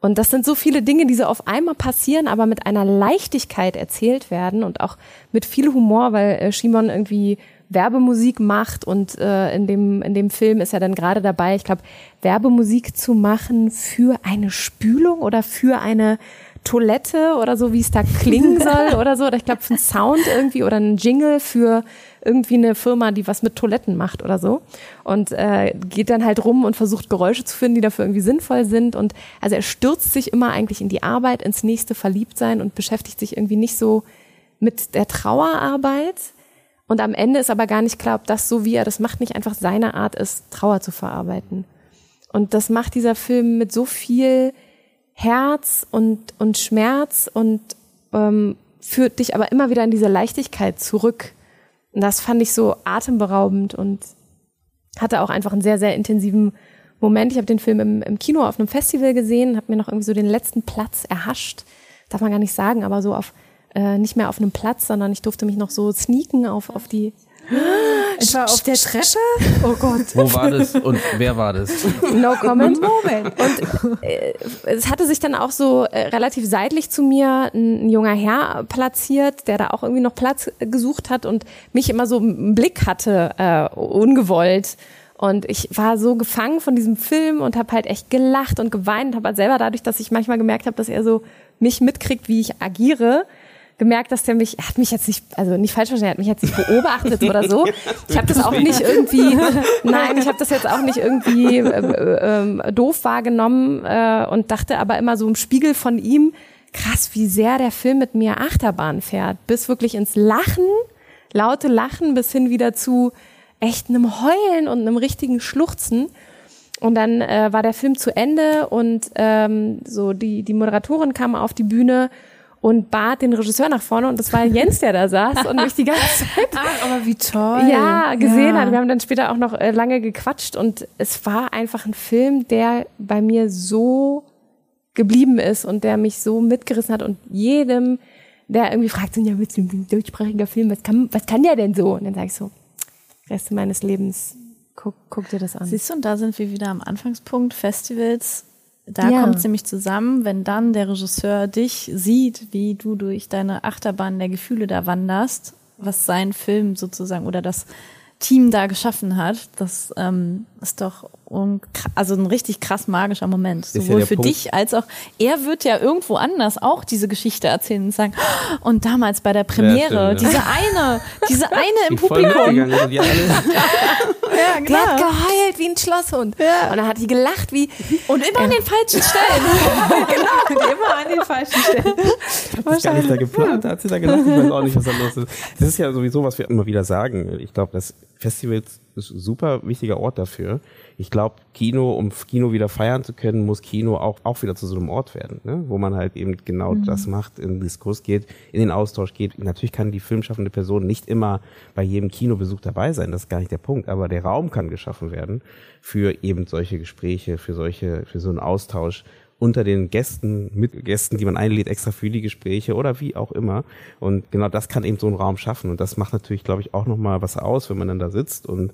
S1: Und das sind so viele Dinge, die so auf einmal passieren, aber mit einer Leichtigkeit erzählt werden und auch mit viel Humor, weil äh, Shimon irgendwie Werbemusik macht und äh, in dem in dem Film ist er dann gerade dabei, ich glaube, Werbemusik zu machen für eine Spülung oder für eine Toilette oder so, wie es da klingen soll oder so. Oder ich glaube, für einen Sound irgendwie oder einen Jingle für irgendwie eine Firma, die was mit Toiletten macht oder so. Und äh, geht dann halt rum und versucht Geräusche zu finden, die dafür irgendwie sinnvoll sind. Und also er stürzt sich immer eigentlich in die Arbeit, ins nächste Verliebtsein und beschäftigt sich irgendwie nicht so mit der Trauerarbeit. Und am Ende ist aber gar nicht klar, ob das so, wie er das macht, nicht einfach seine Art ist, Trauer zu verarbeiten. Und das macht dieser Film mit so viel Herz und, und Schmerz und ähm, führt dich aber immer wieder in diese Leichtigkeit zurück. Und das fand ich so atemberaubend und hatte auch einfach einen sehr, sehr intensiven Moment. Ich habe den Film im, im Kino auf einem Festival gesehen, habe mir noch irgendwie so den letzten Platz erhascht. Darf man gar nicht sagen, aber so auf äh, nicht mehr auf einem Platz, sondern ich durfte mich noch so sneaken auf, auf die
S3: Etwa auf der Treppe?
S2: Oh Gott. Wo war das und wer war das?
S1: No comment. Moment. Und äh, es hatte sich dann auch so äh, relativ seitlich zu mir ein, ein, junger Herr platziert, der da auch irgendwie noch Platz gesucht hat und mich immer so im Blick hatte, äh, ungewollt. Und ich war so gefangen von diesem Film und habe halt echt gelacht und geweint, habe halt selber dadurch, dass ich manchmal gemerkt habe, dass er so mich mitkriegt, wie ich agiere, gemerkt, dass der mich, er hat mich jetzt nicht, also nicht falsch verstanden, er hat mich jetzt nicht beobachtet oder so. Ich habe das auch nicht irgendwie, nein, ich habe das jetzt auch nicht irgendwie äh, äh, doof wahrgenommen äh, und dachte aber immer so im Spiegel von ihm, krass, wie sehr der Film mit mir Achterbahn fährt, bis wirklich ins Lachen, laute Lachen, bis hin wieder zu echt einem Heulen und einem richtigen Schluchzen. Und dann äh, war der Film zu Ende und ähm, so die, die Moderatorin kam auf die Bühne und bat den Regisseur nach vorne und das war Jens, der da saß und mich die ganze Zeit.
S3: Ach, aber wie toll.
S1: Ja, gesehen ja. hat. Wir haben dann später auch noch äh, lange gequatscht und es war einfach ein Film, der bei mir so geblieben ist und der mich so mitgerissen hat und jedem, der irgendwie fragt, ja, willst du ein deutschsprachiger Film, was kann, was kann der denn so? Und dann sage ich so, Reste meines Lebens, guck, guck dir das an.
S4: Siehst du, und da sind wir wieder am Anfangspunkt, Festivals da ja. kommt es nämlich zusammen, wenn dann der Regisseur dich sieht, wie du durch deine Achterbahn der Gefühle da wanderst, was sein Film sozusagen oder das Team da geschaffen hat. Das ähm, ist doch also ein richtig krass magischer Moment. Sowohl ja für Punkt. dich als auch, er wird ja irgendwo anders auch diese Geschichte erzählen und sagen, oh, und damals bei der Premiere, ja, stimmt, diese eine, diese eine im Publikum. ja, klar.
S1: Die hat geheult wie ein Schlosshund. Ja. Und dann hat die gelacht wie.
S4: Und immer an den falschen Stellen.
S3: genau, immer an den falschen Stellen.
S2: Hat das gar nicht da geplant, hat sie da gelacht, ich weiß auch nicht, was da los ist. Das ist ja sowieso, was wir immer wieder sagen. Ich glaube, das Festivals ist ein super wichtiger Ort dafür. Ich glaube, Kino, um Kino wieder feiern zu können, muss Kino auch, auch wieder zu so einem Ort werden, ne? wo man halt eben genau mhm. das macht, in den Diskurs geht, in den Austausch geht. Natürlich kann die filmschaffende Person nicht immer bei jedem Kinobesuch dabei sein, das ist gar nicht der Punkt, aber der Raum kann geschaffen werden für eben solche Gespräche, für solche, für so einen Austausch unter den Gästen, mit Gästen, die man einlädt, extra für die Gespräche oder wie auch immer. Und genau das kann eben so einen Raum schaffen. Und das macht natürlich, glaube ich, auch nochmal was aus, wenn man dann da sitzt und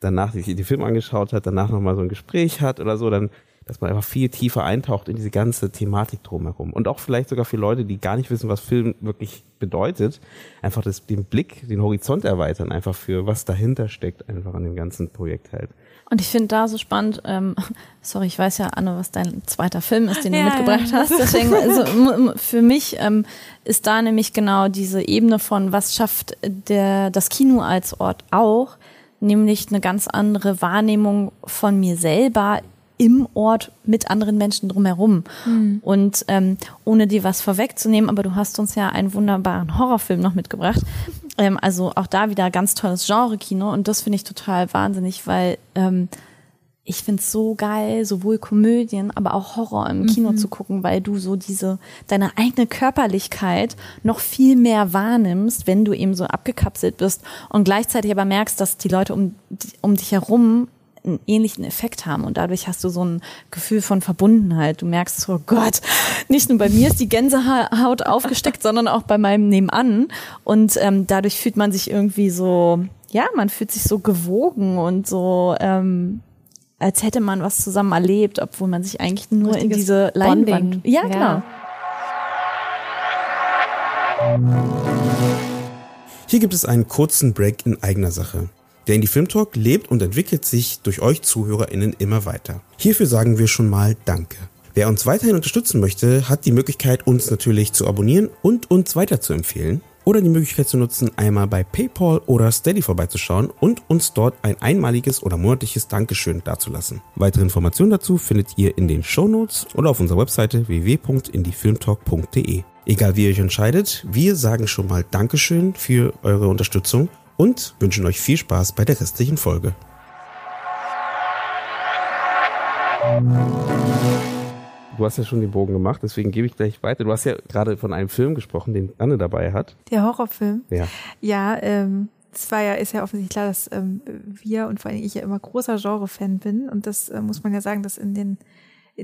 S2: danach sich die Film angeschaut hat, danach nochmal so ein Gespräch hat oder so, dann, dass man einfach viel tiefer eintaucht in diese ganze Thematik drumherum. Und auch vielleicht sogar für Leute, die gar nicht wissen, was Film wirklich bedeutet, einfach das, den Blick, den Horizont erweitern, einfach für was dahinter steckt, einfach an dem ganzen Projekt halt.
S4: Und ich finde da so spannend, ähm, sorry, ich weiß ja, Anne, was dein zweiter Film ist, den ja, du mitgebracht ja. hast. Deswegen, also für mich ähm, ist da nämlich genau diese Ebene von, was schafft der, das Kino als Ort auch, nämlich eine ganz andere Wahrnehmung von mir selber im Ort mit anderen Menschen drumherum. Mhm. Und ähm, ohne dir was vorwegzunehmen, aber du hast uns ja einen wunderbaren Horrorfilm noch mitgebracht. Ähm, also auch da wieder ganz tolles Genre-Kino und das finde ich total wahnsinnig, weil ähm, ich find's so geil, sowohl Komödien, aber auch Horror im Kino zu gucken, weil du so diese, deine eigene Körperlichkeit noch viel mehr wahrnimmst, wenn du eben so abgekapselt bist und gleichzeitig aber merkst, dass die Leute um, um dich herum einen ähnlichen Effekt haben und dadurch hast du so ein Gefühl von Verbundenheit. Du merkst so, oh Gott, nicht nur bei mir ist die Gänsehaut aufgesteckt, sondern auch bei meinem Nebenan und ähm, dadurch fühlt man sich irgendwie so, ja, man fühlt sich so gewogen und so, ähm, als hätte man was zusammen erlebt, obwohl man sich eigentlich nur in diese
S1: Bonding.
S4: Leinwand, ja, genau.
S1: Ja.
S2: Hier gibt es einen kurzen Break in eigener Sache. Der Indie Film Talk lebt und entwickelt sich durch euch ZuhörerInnen immer weiter. Hierfür sagen wir schon mal Danke. Wer uns weiterhin unterstützen möchte, hat die Möglichkeit, uns natürlich zu abonnieren und uns weiter zu empfehlen. Oder die Möglichkeit zu nutzen, einmal bei PayPal oder Steady vorbeizuschauen und uns dort ein einmaliges oder monatliches Dankeschön dazulassen. Weitere Informationen dazu findet ihr in den Shownotes oder auf unserer Webseite www.indiefilmtalk.de. Egal wie ihr euch entscheidet, wir sagen schon mal Dankeschön für eure Unterstützung und wünschen euch viel Spaß bei der restlichen Folge. Du hast ja schon den Bogen gemacht, deswegen gebe ich gleich weiter. Du hast ja gerade von einem Film gesprochen, den Anne dabei hat.
S3: Der Horrorfilm.
S2: Ja.
S3: Ja, ähm, es war ja, ist ja offensichtlich klar, dass ähm, wir und vor allem ich ja immer großer Genre-Fan bin. Und das äh, muss man ja sagen, dass in den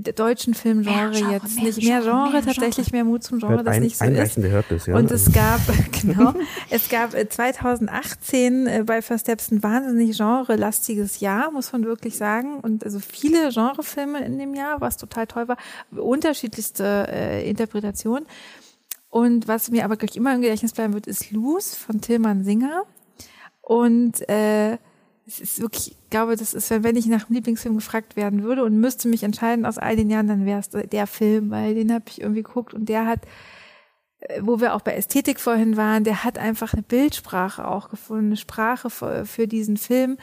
S3: deutschen Filmgenre
S4: Genre,
S3: jetzt
S4: mehr
S3: nicht mehr
S4: Genre,
S3: Genre,
S4: mehr
S3: tatsächlich mehr Mut zum Genre,
S2: Hört
S3: das
S2: ein,
S3: nicht so ist.
S2: das, ja.
S3: Und es gab, genau, es gab äh, 2018 äh, bei First Steps ein wahnsinnig genrelastiges Jahr, muss man wirklich sagen. Und also viele Genrefilme in dem Jahr, was total toll war, unterschiedlichste äh, Interpretationen. Und was mir aber gleich immer im Gedächtnis bleiben wird, ist Loose von Tillmann Singer. Und äh, es ist wirklich, ich glaube, das ist, wenn ich nach dem Lieblingsfilm gefragt werden würde und müsste mich entscheiden aus all den Jahren, dann wäre es der Film, weil den habe ich irgendwie geguckt und der hat, äh, wo wir auch bei Ästhetik vorhin waren, der hat einfach eine Bildsprache auch gefunden, eine Sprache für, für diesen Film,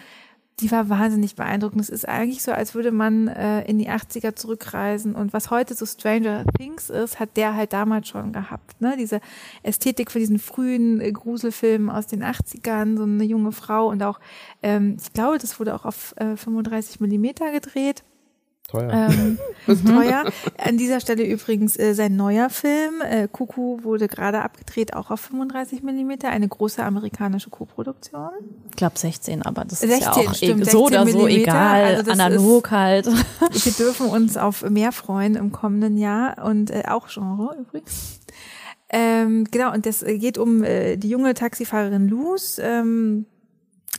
S3: die war wahnsinnig beeindruckend. Es ist eigentlich so, als würde man äh, in die 80er zurückreisen und was heute so Stranger Things ist, hat der halt damals schon gehabt. Ne? Diese Ästhetik von diesen frühen äh, Gruselfilmen aus den 80ern, so eine junge Frau und auch, ähm, ich glaube, das wurde auch auf äh, 35 Millimeter gedreht.
S2: Teuer.
S3: Ähm, teuer. An dieser Stelle übrigens äh, sein neuer Film, äh, Kuku, wurde gerade abgedreht, auch auf 35 Millimeter, eine große amerikanische Koproduktion.
S4: Ich glaube 16, aber das
S3: 16,
S4: ist ja auch
S3: stimmt,
S4: e- so oder
S3: 16
S4: so
S3: Millimeter.
S4: egal,
S3: Also
S4: analog halt.
S3: Wir dürfen uns auf mehr freuen im kommenden Jahr und äh, auch Genre übrigens. Ähm, genau, und das geht um äh, die junge Taxifahrerin Luz, ähm,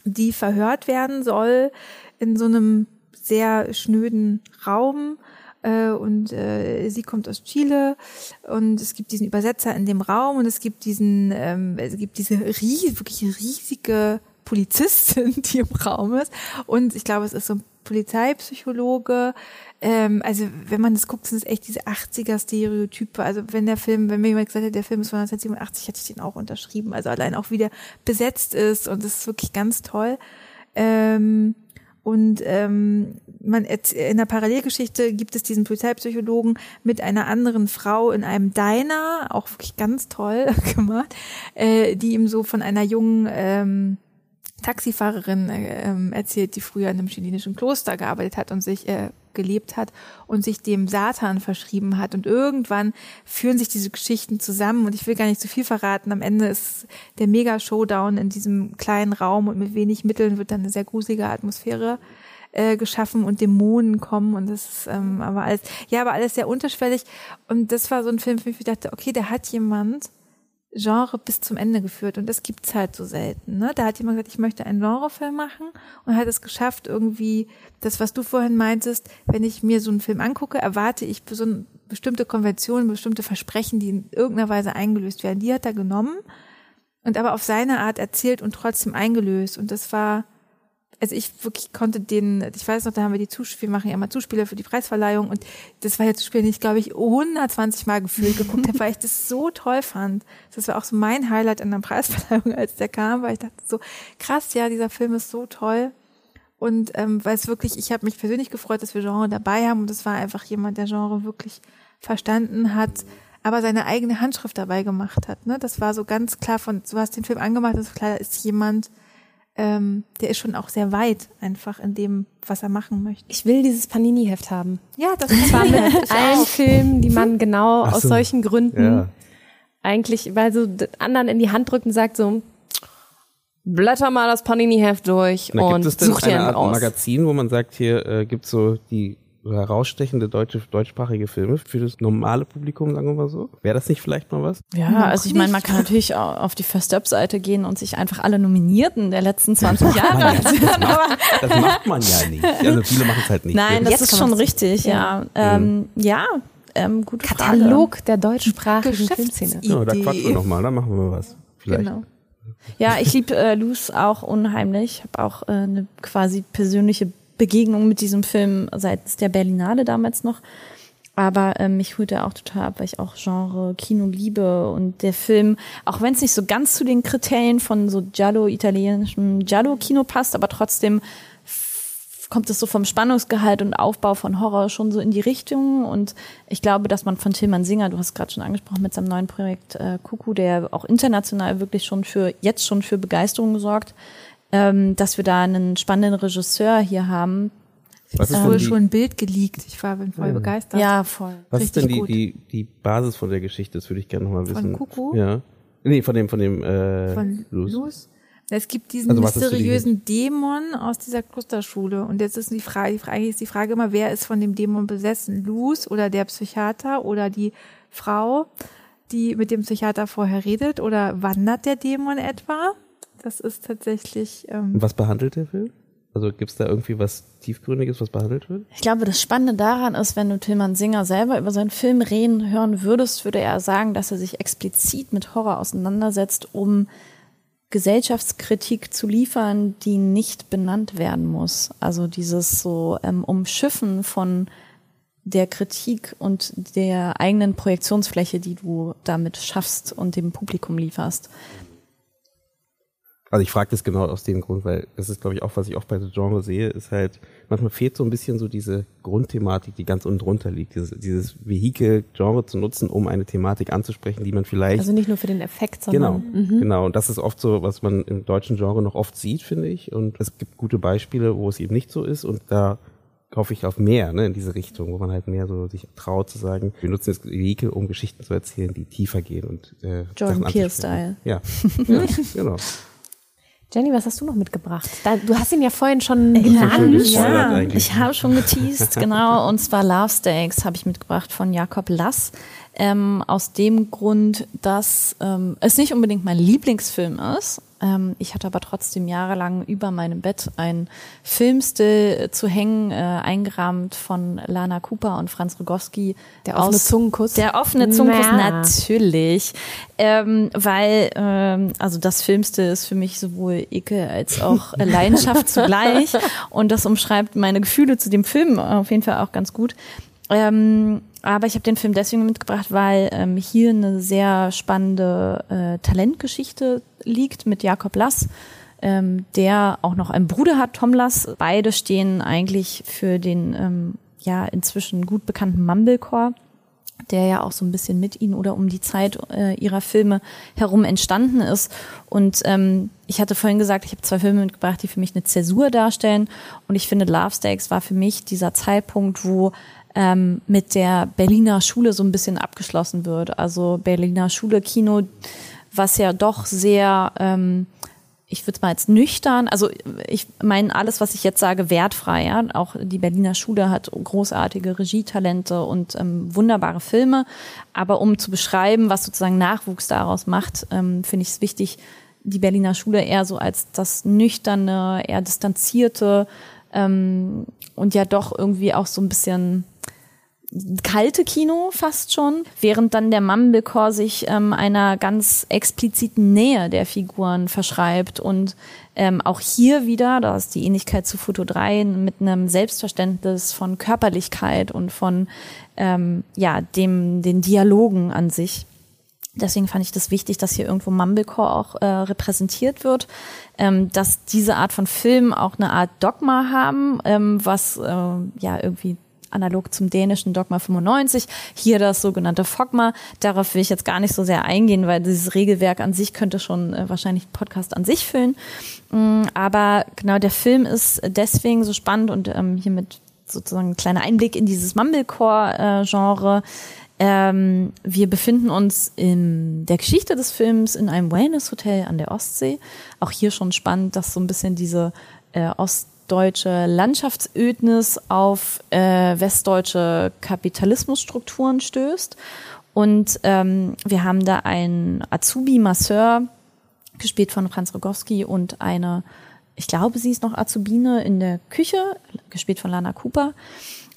S3: die verhört werden soll in so einem sehr schnöden Raum. Äh, und äh, sie kommt aus Chile und es gibt diesen Übersetzer in dem Raum und es gibt diesen, ähm, es gibt diese ries wirklich riesige Polizistin, die im Raum ist. Und ich glaube, es ist so ein Polizeipsychologe. Ähm, also wenn man das guckt, sind es echt diese 80er Stereotype. Also wenn der Film, wenn mir jemand gesagt hätte, der Film ist von 1987, hätte ich den auch unterschrieben. Also allein auch wie der besetzt ist und das ist wirklich ganz toll. Ähm, und ähm, man in der Parallelgeschichte gibt es diesen Polizeipsychologen mit einer anderen Frau in einem Diner, auch wirklich ganz toll gemacht, äh, die ihm so von einer jungen ähm, Taxifahrerin äh, ähm, erzählt, die früher in einem chilenischen Kloster gearbeitet hat und sich äh, gelebt hat und sich dem Satan verschrieben hat. Und irgendwann führen sich diese Geschichten zusammen und ich will gar nicht zu viel verraten. Am Ende ist der Mega-Showdown in diesem kleinen Raum und mit wenig Mitteln wird dann eine sehr gruselige Atmosphäre äh, geschaffen und Dämonen kommen und das ist ähm, aber alles, ja, aber alles sehr unterschwellig. Und das war so ein Film, wo ich dachte, okay, da hat jemand Genre bis zum Ende geführt und das gibt's halt so selten. Ne? Da hat jemand gesagt, ich möchte einen Genrefilm machen und hat es geschafft, irgendwie das, was du vorhin meintest, wenn ich mir so einen Film angucke, erwarte ich bestimmte Konventionen, bestimmte Versprechen, die in irgendeiner Weise eingelöst werden. Die hat er genommen und aber auf seine Art erzählt und trotzdem eingelöst. Und das war, also ich wirklich konnte den, ich weiß noch, da haben wir die Zuspiele, wir machen ja immer Zuspiele für die Preisverleihung und das war der Zuspiel, den ich glaube ich 120 Mal gefühlt geguckt habe, weil ich das so toll fand. Das war auch so mein Highlight in der Preisverleihung, als der kam, weil ich dachte so, krass, ja, dieser Film ist so toll. Und ähm, weil es wirklich, ich habe mich persönlich gefreut, dass wir Genre dabei haben und es war einfach jemand, der Genre wirklich verstanden hat, aber seine eigene Handschrift dabei gemacht hat. Ne? Das war so ganz klar von, du hast den Film angemacht, das ist klar, da ist jemand, ähm, der ist schon auch sehr weit einfach in dem, was er machen möchte.
S1: Ich will dieses Panini-Heft haben.
S3: Ja, das
S1: Und zwar mit allen Filmen, die man genau
S2: Ach
S1: aus
S2: so.
S1: solchen Gründen
S2: Ja.
S1: eigentlich, weil so anderen in die Hand drückt und sagt so, blätter mal das Panini-Heft durch
S2: Na,
S1: und
S2: gibt es denn
S1: such dir
S2: eine
S1: einen
S2: Art
S1: aus.
S2: Magazin, wo man sagt, hier äh, gibt's so die herausstechende deutsche, deutschsprachige Filme für das normale Publikum, sagen wir mal so? Wäre das nicht vielleicht mal was?
S4: Ja,
S3: Noch
S4: also ich meine, man kann natürlich auf die First Up Seite gehen und sich einfach alle Nominierten der letzten 20 Jahre
S2: ja.
S4: ansehen, aber
S2: Das macht man ja nicht. Also viele machen es halt nicht.
S4: nein, das
S1: Jetzt
S4: ist schon richtig, ja. Ähm, ja, ähm, gute Frage.
S1: Katalog der deutschsprachigen Filmszene.
S2: Ja, da quatschen wir nochmal, da machen wir mal was. Vielleicht.
S3: Genau.
S4: Ja, ich liebe äh, Luz auch unheimlich. Ich habe auch äh, eine quasi persönliche Begegnung mit diesem Film seitens der Berlinale damals noch. Aber ähm, mich holt er auch total ab, weil ich auch Genre Kino liebe und der Film, auch wenn es nicht so ganz zu den Kriterien von so Giallo, italienischem Giallo-Kino passt, aber trotzdem kommt es so vom Spannungsgehalt und Aufbau von Horror schon so in die Richtung. Und ich glaube, dass man von Tilman Singer, du hast gerade schon angesprochen, mit seinem neuen Projekt äh, Kuku, der auch international wirklich schon für, jetzt schon für Begeisterung sorgt, ähm, dass wir da einen spannenden Regisseur hier haben.
S2: Was ist
S3: wurde
S2: die,
S3: schon ein Bild geleakt. Ich war bin voll begeistert.
S4: Ja, voll.
S2: was ist denn die,
S3: richtig
S2: die, die Basis von der Geschichte? Das würde ich gerne nochmal
S3: Von
S2: wissen.
S3: Kuku?
S2: Ja. Nee, von dem, von dem, äh,
S3: von
S2: Luz.
S3: Luz. Es gibt diesen
S2: Also für die-
S3: mysteriösen Dämon aus dieser Klosterschule. Und jetzt ist die Frage, die Frage ist die Frage immer, wer ist von dem Dämon besessen? Luz oder der Psychiater oder die Frau, die mit dem Psychiater vorher redet? Oder wandert der Dämon etwa? Das ist tatsächlich, ähm,
S2: was behandelt der Film? Also gibt's da irgendwie was Tiefgründiges, was behandelt wird?
S4: Ich glaube, das Spannende daran ist, wenn du Tilman Singer selber über seinen Film reden hören würdest, würde er sagen, dass er sich explizit mit Horror auseinandersetzt, um Gesellschaftskritik zu liefern, die nicht benannt werden muss. Also dieses so ähm, Umschiffen von der Kritik und der eigenen Projektionsfläche, die du damit schaffst und dem Publikum lieferst.
S2: Also ich frage das genau aus dem Grund, weil das ist, glaube ich, auch, was ich oft bei The Genre sehe, ist halt, manchmal fehlt so ein bisschen so diese Grundthematik, die ganz unten drunter liegt. Dieses, dieses Vehikel, Genre zu nutzen, um eine Thematik anzusprechen, die man vielleicht
S1: Also nicht nur für den Effekt,
S2: Genau,
S1: sondern
S2: genau. Und das ist oft so, was man im deutschen Genre noch oft sieht, finde ich. Und es gibt gute Beispiele, wo es eben nicht so ist. Und da hoffe ich auf mehr, ne, in diese Richtung, wo man halt mehr so sich traut zu sagen, wir nutzen das Vehikel, um Geschichten zu erzählen, die tiefer gehen und äh,
S4: Jordan Peele-Style.
S2: Ja, ja genau.
S1: Jenny, was hast du noch mitgebracht? Du hast ihn ja vorhin schon genannt.
S4: Ja, ich habe schon geteased, genau. Und zwar Love Steaks habe ich mitgebracht von Jakob Lass. Ähm, aus dem Grund, dass ähm, es nicht unbedingt mein Lieblingsfilm ist. Ähm, ich hatte aber trotzdem jahrelang über meinem Bett ein Filmstill zu hängen, äh, eingerahmt von Lana Cooper und Franz Rogowski.
S1: Der offene
S4: aus-
S1: Zungenkuss.
S4: Der offene Zungenkuss,
S1: Ja.
S4: natürlich. Ähm, weil, ähm, also das Filmstill ist für mich sowohl Ekel als auch äh, Leidenschaft zugleich. Und das umschreibt meine Gefühle zu dem Film auf jeden Fall auch ganz gut. Ähm, aber ich habe den Film deswegen mitgebracht, weil ähm, hier eine sehr spannende äh, Talentgeschichte liegt mit Jakob Lass, ähm, der auch noch einen Bruder hat, Tom Lass. Beide stehen eigentlich für den ähm, ja inzwischen gut bekannten Mumblecore der ja auch so ein bisschen mit ihnen oder um die Zeit äh, ihrer Filme herum entstanden ist. Und ähm, ich hatte vorhin gesagt, ich habe zwei Filme mitgebracht, die für mich eine Zäsur darstellen. Und ich finde, Love Stakes war für mich dieser Zeitpunkt, wo ähm, mit der Berliner Schule so ein bisschen abgeschlossen wird. Also Berliner Schule Kino, was ja doch sehr ähm, ich würde es mal jetzt nüchtern, also ich meine alles, was ich jetzt sage, wertfrei. Ja? Auch die Berliner Schule hat großartige Regietalente und ähm, wunderbare Filme. Aber um zu beschreiben, was sozusagen Nachwuchs daraus macht, ähm, finde ich es wichtig, die Berliner Schule eher so als das nüchterne, eher distanzierte ähm, und ja doch irgendwie auch so ein bisschen kalte Kino fast schon, während dann der Mumblecore sich ähm, einer ganz expliziten Nähe der Figuren verschreibt und ähm, auch hier wieder, da ist die Ähnlichkeit zu Foto 3, mit einem Selbstverständnis von Körperlichkeit und von ähm, ja dem den Dialogen an sich. Deswegen fand ich das wichtig, dass hier irgendwo Mumblecore auch äh, repräsentiert wird, ähm, dass diese Art von Film auch eine Art Dogma haben, ähm, was äh, ja irgendwie analog zum dänischen Dogma 95. Hier das sogenannte Fogma. Darauf will ich jetzt gar nicht so sehr eingehen, weil dieses Regelwerk an sich könnte schon äh, wahrscheinlich Podcast an sich füllen. Mm, aber genau, der Film ist deswegen so spannend und ähm, hiermit sozusagen ein kleiner Einblick in dieses Mumblecore-Genre. Ähm, wir befinden uns in der Geschichte des Films in einem Wellness-Hotel an der Ostsee. Auch hier schon spannend, dass so ein bisschen diese äh, ostdeutsche Landschaftsödnis auf äh, westdeutsche Kapitalismusstrukturen stößt. Und ähm, wir haben da einen Azubi-Masseur, gespielt von Franz Rogowski, und eine, ich glaube, sie ist noch Azubine in der Küche, gespielt von Lana Cooper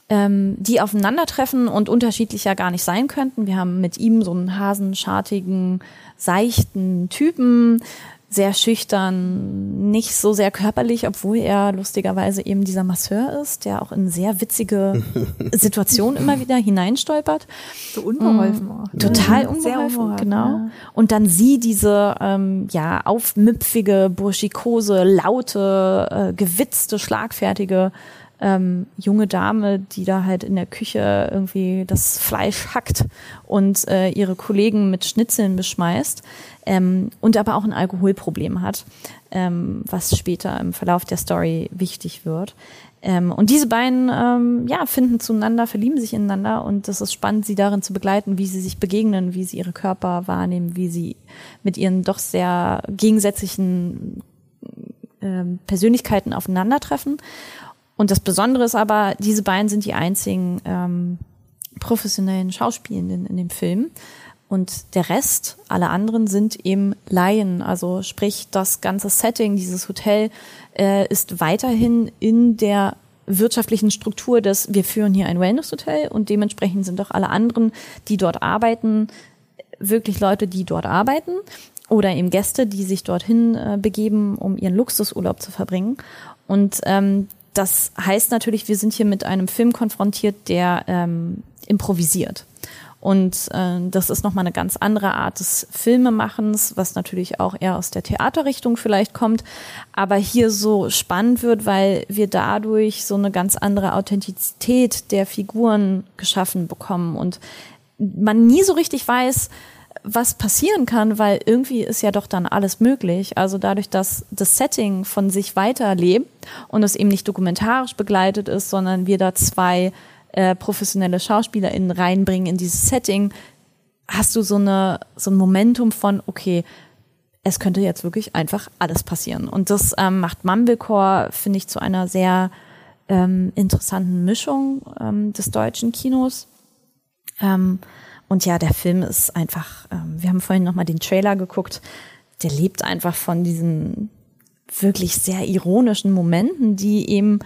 S4: ähm, die aufeinandertreffen und unterschiedlicher gar nicht sein könnten. Wir haben mit ihm so einen hasenschartigen, seichten Typen, sehr schüchtern, nicht so sehr körperlich, obwohl er lustigerweise eben dieser Masseur ist, der auch in sehr witzige Situationen immer wieder hineinstolpert.
S3: So unbeholfen auch.
S4: Ne? Total unbeholfen, sehr unbeholfen genau. Ja. Und dann sie diese ähm, ja aufmüpfige, burschikose, laute, äh, gewitzte, schlagfertige ähm, junge Dame, die da halt in der Küche irgendwie das Fleisch hackt und äh, ihre Kollegen mit Schnitzeln beschmeißt ähm, und aber auch ein Alkoholproblem hat, ähm, was später im Verlauf der Story wichtig wird. Ähm, und diese beiden ähm, ja, finden zueinander, verlieben sich ineinander und das ist spannend, sie darin zu begleiten, wie sie sich begegnen, wie sie ihre Körper wahrnehmen, wie sie mit ihren doch sehr gegensätzlichen ähm, Persönlichkeiten aufeinandertreffen. Und das Besondere ist aber, diese beiden sind die einzigen ähm, professionellen Schauspielenden in dem Film. Und der Rest, alle anderen sind eben Laien. Also sprich, das ganze Setting, dieses Hotel äh, ist weiterhin in der wirtschaftlichen Struktur des, wir führen hier ein Wellness-Hotel und dementsprechend sind auch alle anderen, die dort arbeiten, wirklich Leute, die dort arbeiten oder eben Gäste, die sich dorthin äh, begeben, um ihren Luxusurlaub zu verbringen. Und ähm, das heißt natürlich, wir sind hier mit einem Film konfrontiert, der ähm, improvisiert. Und äh, das ist nochmal eine ganz andere Art des Filmemachens, was natürlich auch eher aus der Theaterrichtung vielleicht kommt, aber hier so spannend wird, weil wir dadurch so eine ganz andere Authentizität der Figuren geschaffen bekommen und man nie so richtig weiß, was passieren kann, weil irgendwie ist ja doch dann alles möglich. Also dadurch, dass das Setting von sich weiterlebt und es eben nicht dokumentarisch begleitet ist, sondern wir da zwei äh, professionelle SchauspielerInnen reinbringen in dieses Setting, hast du so eine so ein Momentum von okay, es könnte jetzt wirklich einfach alles passieren. Und das ähm, macht Mumblecore, finde ich, zu einer sehr ähm, interessanten Mischung ähm, des deutschen Kinos. Ähm, und ja, der Film ist einfach, ähm, wir haben vorhin nochmal den Trailer geguckt, der lebt einfach von diesen wirklich sehr ironischen Momenten, die eben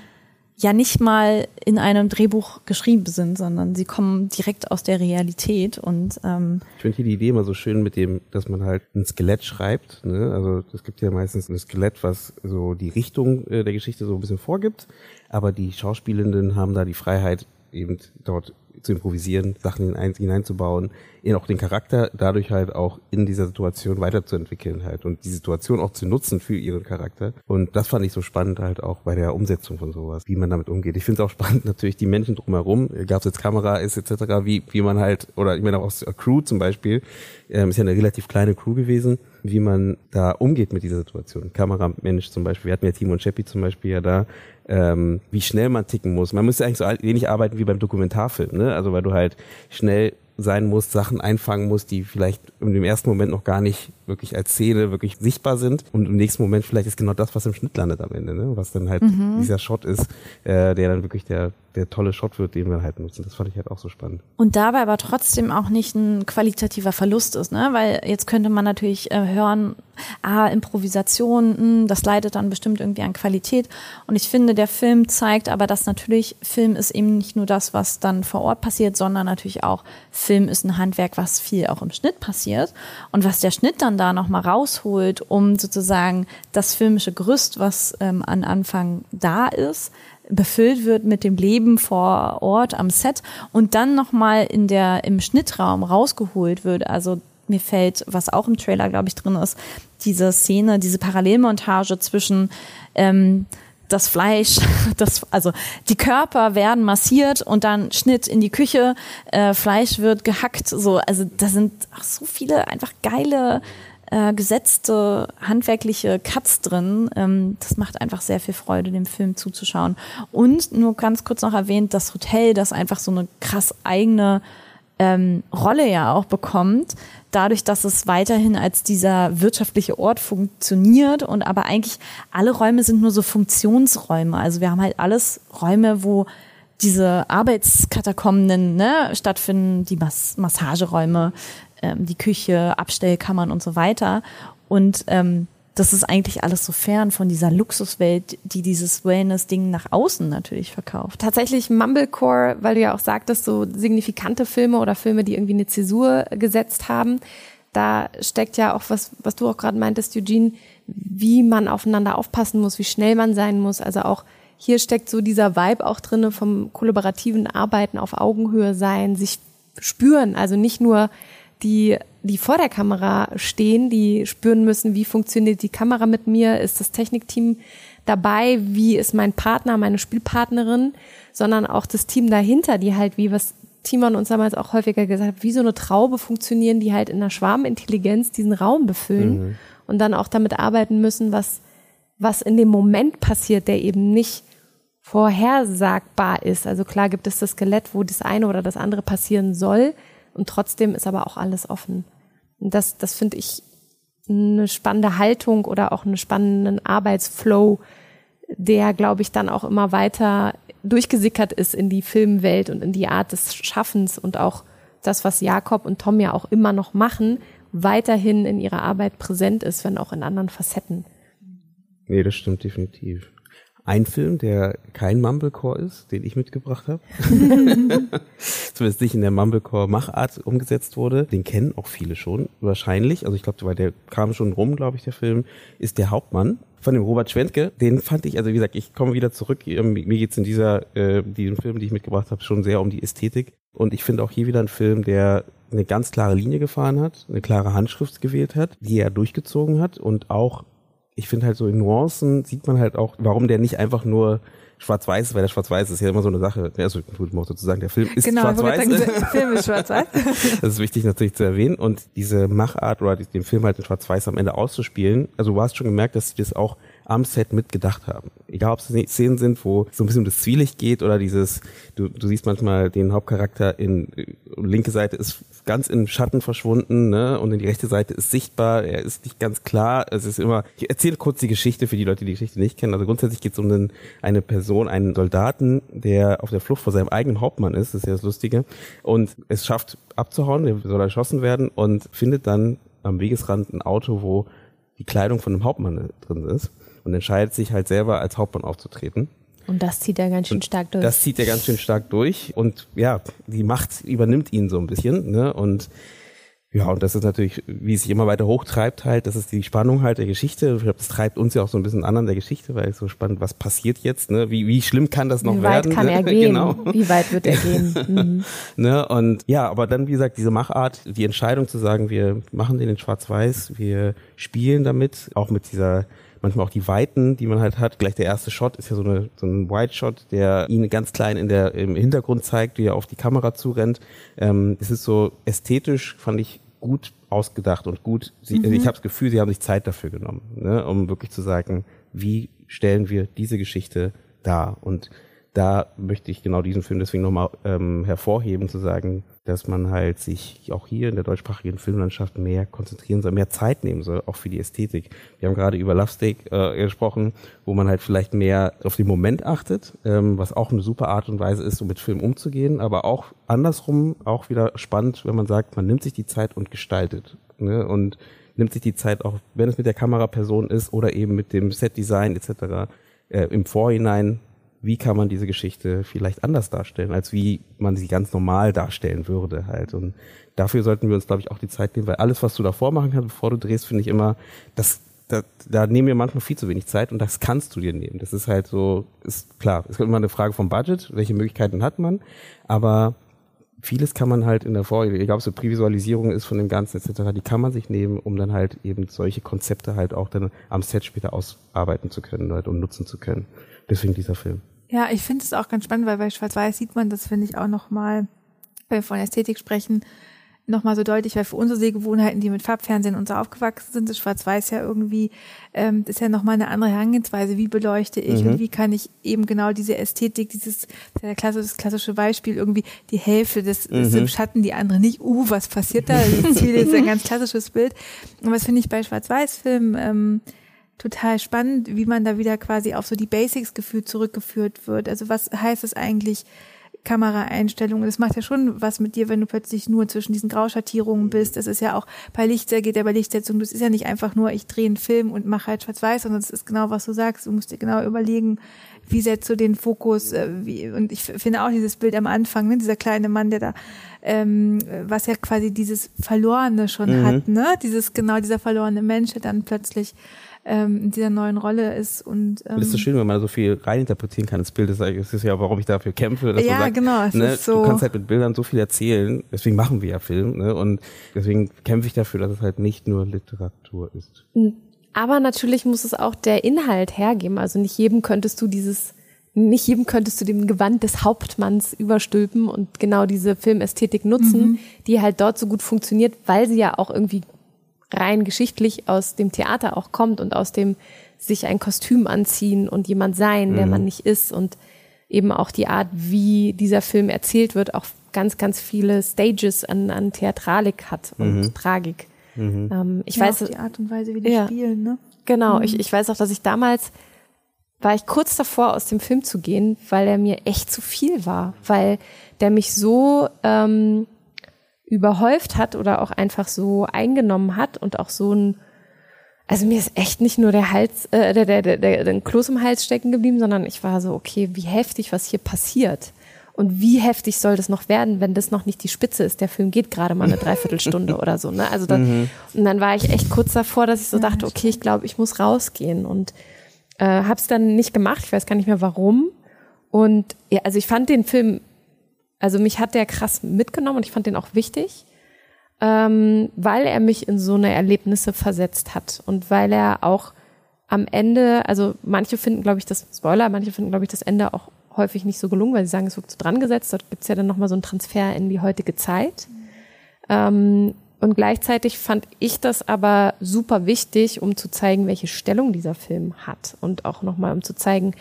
S4: ja nicht mal in einem Drehbuch geschrieben sind, sondern sie kommen direkt aus der Realität und ähm,
S2: ich finde hier die Idee immer so schön mit dem, dass man halt ein Skelett schreibt. Ne? Also es gibt ja meistens ein Skelett, was so die Richtung äh, der Geschichte so ein bisschen vorgibt, aber die Schauspielenden haben da die Freiheit, eben dort zu improvisieren, Sachen hineinzubauen, ihn auch den Charakter dadurch halt auch in dieser Situation weiterzuentwickeln halt und die Situation auch zu nutzen für ihren Charakter. Und das fand ich so spannend halt auch bei der Umsetzung von sowas, wie man damit umgeht. Ich finde es auch spannend natürlich die Menschen drumherum, gab es jetzt Kamera ist etc., wie, wie man halt, oder ich meine auch aus Crew zum Beispiel, ähm, ist ja eine relativ kleine Crew gewesen, wie man da umgeht mit dieser Situation. Kameramensch zum Beispiel, wir hatten ja Timo und Cheppi zum Beispiel ja da, ähm, wie schnell man ticken muss. Man müsste eigentlich so wenig arbeiten wie beim Dokumentarfilm, ne? Also weil du halt schnell sein musst, Sachen einfangen musst, die vielleicht im ersten Moment noch gar nicht wirklich als Szene wirklich sichtbar sind und im nächsten Moment vielleicht ist genau das, was im Schnitt landet am Ende, ne? was dann halt mhm. dieser Shot ist, äh, der dann wirklich der, der tolle Shot wird, den wir halt nutzen. Das fand ich halt auch so spannend.
S4: Und dabei aber trotzdem auch nicht ein qualitativer Verlust ist, ne? weil jetzt könnte man natürlich äh, hören, ah, Improvisation, mh, hm, das leidet dann bestimmt irgendwie an Qualität. Und ich finde, der Film zeigt aber, dass natürlich Film ist eben nicht nur das, was dann vor Ort passiert, sondern natürlich auch Film ist ein Handwerk, was viel auch im Schnitt passiert. Und was der Schnitt dann da nochmal rausholt, um sozusagen das filmische Gerüst, was ähm, an Anfang da ist, befüllt wird mit dem Leben vor Ort am Set und dann nochmal in der, im Schnittraum rausgeholt wird. Also mir fällt, was auch im Trailer, glaube ich, drin ist, diese Szene, diese Parallelmontage zwischen ähm, das Fleisch, das, also die Körper werden massiert und dann Schnitt in die Küche, äh, Fleisch wird gehackt, so, also da sind auch so viele einfach geile äh, gesetzte handwerkliche Cuts drin. Ähm, das macht einfach sehr viel Freude, dem Film zuzuschauen. Und nur ganz kurz noch erwähnt, das Hotel, das einfach so eine krass eigene ähm, Rolle ja auch bekommt, dadurch, dass es weiterhin als dieser wirtschaftliche Ort funktioniert und aber eigentlich alle Räume sind nur so Funktionsräume. Also wir haben halt alles Räume, wo diese Arbeitskatakomben ne, stattfinden, die Mas Massageräume, ähm, die Küche, Abstellkammern und so weiter. Und ähm, das ist eigentlich alles so fern von dieser Luxuswelt, die dieses Wellness-Ding nach außen natürlich verkauft.
S1: Tatsächlich Mumblecore, weil du ja auch sagtest, so signifikante Filme oder Filme, die irgendwie eine Zäsur gesetzt haben, da steckt ja auch was, was du auch gerade meintest, Eugene, wie man aufeinander aufpassen muss, wie schnell man sein muss. Also auch hier steckt so dieser Vibe auch drinne vom kollaborativen Arbeiten auf Augenhöhe sein, sich spüren. Also nicht nur die, die vor der Kamera stehen, die spüren müssen, wie funktioniert die Kamera mit mir, ist das Technikteam dabei, wie ist mein Partner, meine Spielpartnerin, sondern auch das Team dahinter, die halt, wie was Timon uns damals auch häufiger gesagt hat, wie so eine Traube funktionieren, die halt in der Schwarmintelligenz diesen Raum befüllen mhm. und dann auch damit arbeiten müssen, was, was in dem Moment passiert, der eben nicht vorhersagbar ist. Also klar gibt es das Skelett, wo das eine oder das andere passieren soll, und trotzdem ist aber auch alles offen. Und das, das finde ich eine spannende Haltung oder auch einen spannenden Arbeitsflow, der, glaube ich, dann auch immer weiter durchgesickert ist in die Filmwelt und in die Art des Schaffens und auch das, was Jakob und Tom ja auch immer noch machen, weiterhin in ihrer Arbeit präsent ist, wenn auch in anderen Facetten.
S2: Nee, das stimmt definitiv ein Film, der kein Mumblecore ist, den ich mitgebracht habe. Zumindest nicht in der Mumblecore-Machart umgesetzt wurde. Den kennen auch viele schon, wahrscheinlich. Also ich glaube, weil der kam schon rum, glaube ich, der Film, ist der Hauptmann von dem Robert Schwentke. Den fand ich, also wie gesagt, ich komme wieder zurück. Ähm, mir geht's in dieser, äh, diesem Film, die ich mitgebracht habe, schon sehr um die Ästhetik. Und ich finde auch hier wieder ein Film, der eine ganz klare Linie gefahren hat, eine klare Handschrift gewählt hat, die er durchgezogen hat und auch ich finde halt so in Nuancen sieht man halt auch, warum der nicht einfach nur schwarz-weiß ist, weil der schwarz-weiß ist ja immer so eine Sache. Also, sozusagen, der Film ist genau, schwarz-weiß. Genau, der Film ist schwarz-weiß. das ist wichtig natürlich zu erwähnen. Und diese Machart oder den Film halt in schwarz-weiß am Ende auszuspielen, also du hast schon gemerkt, dass sie das auch am Set mitgedacht haben. Egal, ob es Szenen sind, wo so ein bisschen um das Zwielicht geht oder dieses, du, du siehst manchmal den Hauptcharakter in linke Seite ist ganz in Schatten verschwunden, ne? Und in die rechte Seite ist sichtbar, er ist nicht ganz klar. Es ist immer, ich erzähle kurz die Geschichte für die Leute, die die Geschichte nicht kennen. Also grundsätzlich geht es um einen, eine Person, einen Soldaten, der auf der Flucht vor seinem eigenen Hauptmann ist, das ist ja das Lustige, und es schafft abzuhauen, der soll erschossen werden und findet dann am Wegesrand ein Auto, wo die Kleidung von dem Hauptmann drin ist und entscheidet sich halt selber als Hauptmann aufzutreten.
S1: Und das zieht er ganz schön stark durch.
S2: Das zieht er ganz schön stark durch und ja, die Macht übernimmt ihn so ein bisschen, ne? Und ja, und das ist natürlich, wie es sich immer weiter hochtreibt halt, das ist die Spannung halt der Geschichte. Ich glaube, das treibt uns ja auch so ein bisschen an an der Geschichte, weil es so spannend, was passiert jetzt, ne? Wie, wie schlimm kann das noch werden?
S1: Wie weit kann er gehen? genau. Wie weit wird er gehen? Mhm.
S2: ne? Und ja, aber dann, wie gesagt, diese Machart, die Entscheidung zu sagen, wir machen den in Schwarz-Weiß, wir spielen damit, auch mit dieser manchmal auch die Weiten, die man halt hat. Gleich der erste Shot ist ja so, eine, so ein White Shot, der ihn ganz klein in der, im Hintergrund zeigt, wie er auf die Kamera zurennt. Ähm, es ist so ästhetisch, fand ich gut ausgedacht und gut. Sie, mhm. Ich habe das Gefühl, sie haben sich Zeit dafür genommen, ne, um wirklich zu sagen, wie stellen wir diese Geschichte dar und da möchte ich genau diesen Film deswegen nochmal ähm, hervorheben, zu sagen, dass man halt sich auch hier in der deutschsprachigen Filmlandschaft mehr konzentrieren soll, mehr Zeit nehmen soll, auch für die Ästhetik. Wir haben gerade über Love Steak äh, gesprochen, wo man halt vielleicht mehr auf den Moment achtet, ähm, was auch eine super Art und Weise ist, um mit Film umzugehen, aber auch andersrum auch wieder spannend, wenn man sagt, man nimmt sich die Zeit und gestaltet. Ne? Und nimmt sich die Zeit auch, wenn es mit der Kameraperson ist oder eben mit dem Setdesign etc. Äh, im Vorhinein wie kann man diese Geschichte vielleicht anders darstellen, als wie man sie ganz normal darstellen würde halt. Und dafür sollten wir uns, glaube ich, auch die Zeit nehmen, weil alles, was du davor machen kannst, bevor du drehst, finde ich immer, das, da, da nehmen wir manchmal viel zu wenig Zeit und das kannst du dir nehmen. Das ist halt so, ist klar, es ist immer eine Frage vom Budget, welche Möglichkeiten hat man, aber vieles kann man halt in der Vor, egal ob es so Prävisualisierung ist von dem Ganzen etc., die kann man sich nehmen, um dann halt eben solche Konzepte halt auch dann am Set später ausarbeiten zu können halt und nutzen zu können. Deswegen dieser Film.
S3: Ja, ich finde es auch ganz spannend, weil bei Schwarz-Weiß sieht man, das finde ich auch nochmal, wenn wir von Ästhetik sprechen, nochmal so deutlich, weil für unsere Sehgewohnheiten, die mit Farbfernsehen und so aufgewachsen sind, ist Schwarz-Weiß ja irgendwie, ähm, das ist ja nochmal eine andere Herangehensweise. Wie beleuchte ich
S2: Mhm.
S3: und wie kann ich eben genau diese Ästhetik, dieses, der klassische, das klassische Beispiel, irgendwie die Hälfte des, ist
S2: Mhm.
S3: im Schatten, die andere nicht, uh, was passiert da? Das ist ein ganz klassisches Bild. Und was finde ich bei Schwarz-Weiß-Filmen, ähm, total spannend, wie man da wieder quasi auf so die Basics gefühlt zurückgeführt wird. Also was heißt es eigentlich, Kameraeinstellungen? Das macht ja schon was mit dir, wenn du plötzlich nur zwischen diesen Grauschattierungen bist. Das ist ja auch bei Lichter geht ja bei Lichtsetzung. Das ist ja nicht einfach nur, ich drehe einen Film und mache halt schwarz-weiß, sondern es ist genau, was du sagst. Du musst dir genau überlegen, wie setzt du den Fokus, äh, wie, und ich finde auch dieses Bild am Anfang, ne, dieser kleine Mann, der da, ähm, was ja quasi dieses Verlorene schon
S2: Mhm.
S3: hat, ne, dieses, genau dieser verlorene Mensch, der dann plötzlich ähm, in dieser neuen Rolle ist und ähm,
S2: Das ist so schön, wenn man so viel reininterpretieren kann ins Bild. Das ist ja, warum ich dafür kämpfe. Dass
S3: Ja,
S2: man sagt,
S3: genau, es
S2: Ne,
S3: ist so-
S2: Du kannst halt mit Bildern so viel erzählen. Deswegen machen wir ja Film. Ne? Und deswegen kämpfe ich dafür, dass es halt nicht nur Literatur ist.
S1: Aber natürlich muss es auch der Inhalt hergeben. Also nicht jedem könntest du dieses, nicht jedem könntest du dem Gewand des Hauptmanns überstülpen und genau diese Filmästhetik nutzen, die halt dort so gut funktioniert, weil sie ja auch irgendwie rein geschichtlich aus dem Theater auch kommt und aus dem sich ein Kostüm anziehen und jemand sein, der man nicht ist und eben auch die Art, wie dieser Film erzählt wird, auch ganz, ganz viele Stages an, an Theatralik hat und Tragik. Ähm, ich
S3: ja,
S1: weiß,
S3: auch die Art und Weise, wie die
S1: Ja.
S3: spielen, ne?
S1: Genau, ich, ich weiß auch, dass ich damals war ich kurz davor, aus dem Film zu gehen, weil er mir echt zu viel war, weil der mich so ähm, überhäuft hat oder auch einfach so eingenommen hat und auch so ein, also mir ist echt nicht nur der Hals, äh, der, der, der, der, der Kloß im Hals stecken geblieben, sondern ich war so, okay, wie heftig, was hier passiert. Und wie heftig soll das noch werden, wenn das noch nicht die Spitze ist? Der Film geht gerade mal eine Dreiviertelstunde oder so. Ne? Also dann, und dann war ich echt kurz davor, dass ich so dachte, okay, ich glaube, ich muss rausgehen und äh, habe es dann nicht gemacht. Ich weiß gar nicht mehr warum. Und ja, also ich fand den Film, also mich hat der krass mitgenommen und ich fand den auch wichtig, ähm, weil er mich in so eine Erlebnisse versetzt hat und weil er auch am Ende, also manche finden, glaube ich, das Spoiler, manche finden, glaube ich, das Ende auch häufig nicht so gelungen, weil sie sagen, es wird zu dran gesetzt. Dort gibt's ja dann nochmal so einen Transfer in die heutige Zeit. Ähm, und gleichzeitig fand ich das aber super wichtig, um zu zeigen, welche Stellung dieser Film hat und auch nochmal, um zu zeigen,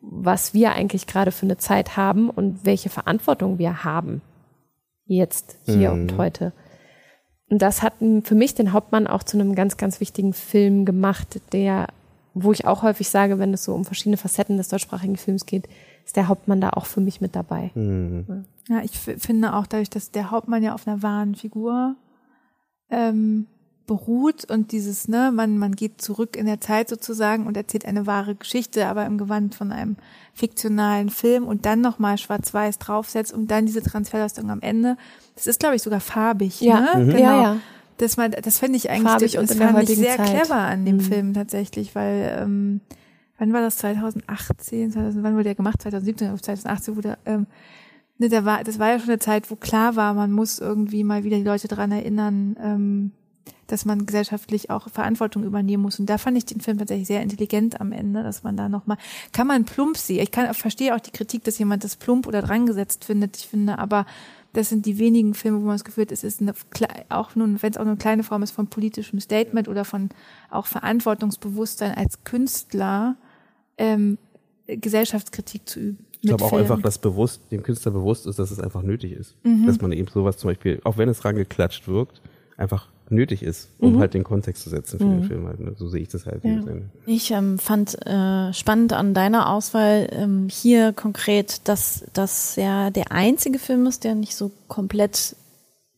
S1: was wir eigentlich gerade für eine Zeit haben und welche Verantwortung wir haben. Jetzt, hier und heute. Und das hat für mich den Hauptmann auch zu einem ganz, ganz wichtigen Film gemacht, der, wo ich auch häufig sage, wenn es so um verschiedene Facetten des deutschsprachigen Films geht, ist der Hauptmann da auch für mich mit dabei.
S3: Ja, ich finde auch dadurch, dass der Hauptmann ja auf einer wahren Figur ähm, beruht und dieses, ne, man, man geht zurück in der Zeit sozusagen und erzählt eine wahre Geschichte, aber im Gewand von einem fiktionalen Film und dann nochmal schwarz-weiß draufsetzt und dann diese Transferleistung am Ende. Das ist, glaube ich, sogar farbig.
S1: Ja,
S3: ne?
S1: mhm.
S3: genau.
S1: ja, ja.
S3: Das, man, das finde ich eigentlich
S1: Farbig
S3: das
S1: der
S3: fand ich sehr
S1: Zeit.
S3: clever an dem
S1: Mhm.
S3: Film tatsächlich, weil ähm, wann war das 2018, 2000, wann wurde der gemacht? 2017 oder 2018 wurde ähm, ne, da war, das war ja schon eine Zeit, wo klar war, man muss irgendwie mal wieder die Leute dran erinnern, ähm, dass man gesellschaftlich auch Verantwortung übernehmen muss. Und da fand ich den Film tatsächlich sehr intelligent am Ende, dass man da nochmal, kann man plump sehen. Ich kann, verstehe auch die Kritik, dass jemand das plump oder drangesetzt findet. Ich finde aber, das sind die wenigen Filme, wo man das Gefühl hat, es ist eine, auch nun, wenn es auch nur eine kleine Form ist von politischem Statement oder von auch Verantwortungsbewusstsein als Künstler, ähm, Gesellschaftskritik zu üben.
S2: Ich glaube auch
S3: Film.
S2: einfach, dass bewusst, dem Künstler bewusst ist, dass es einfach nötig ist.
S3: Mhm.
S2: Dass man eben sowas zum Beispiel, auch wenn es rangeklatscht wirkt, einfach nötig ist, um
S3: Mhm.
S2: halt den Kontext zu setzen für den Film halt. ne? So sehe ich das halt. Sinne.
S4: Ich ähm, fand äh, spannend an deiner Auswahl ähm, hier konkret, dass das ja der einzige Film ist, der nicht so komplett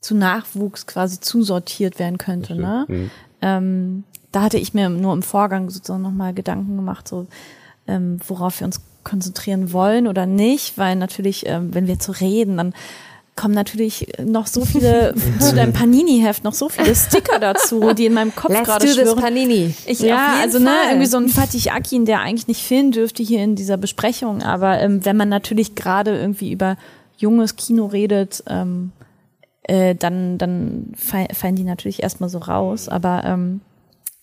S4: zu Nachwuchs quasi zusortiert werden könnte. Ne?
S2: Mhm.
S4: Ähm, da hatte ich mir nur im Vorgang sozusagen nochmal Gedanken gemacht, so ähm, worauf wir uns konzentrieren wollen oder nicht, weil natürlich, ähm, wenn wir zu reden, dann kommen natürlich noch so viele zu deinem Panini-Heft noch so viele Sticker dazu, die in meinem Kopf
S1: Let's
S4: gerade
S1: do this,
S4: schwirren.
S1: Panini.
S3: Ich,
S4: Ja, also ne, irgendwie so ein Fatih Akin, der eigentlich nicht fehlen dürfte hier in dieser Besprechung, aber ähm, wenn man natürlich gerade irgendwie über junges Kino redet, ähm, äh, dann, dann fallen die natürlich erstmal so raus. Aber ähm,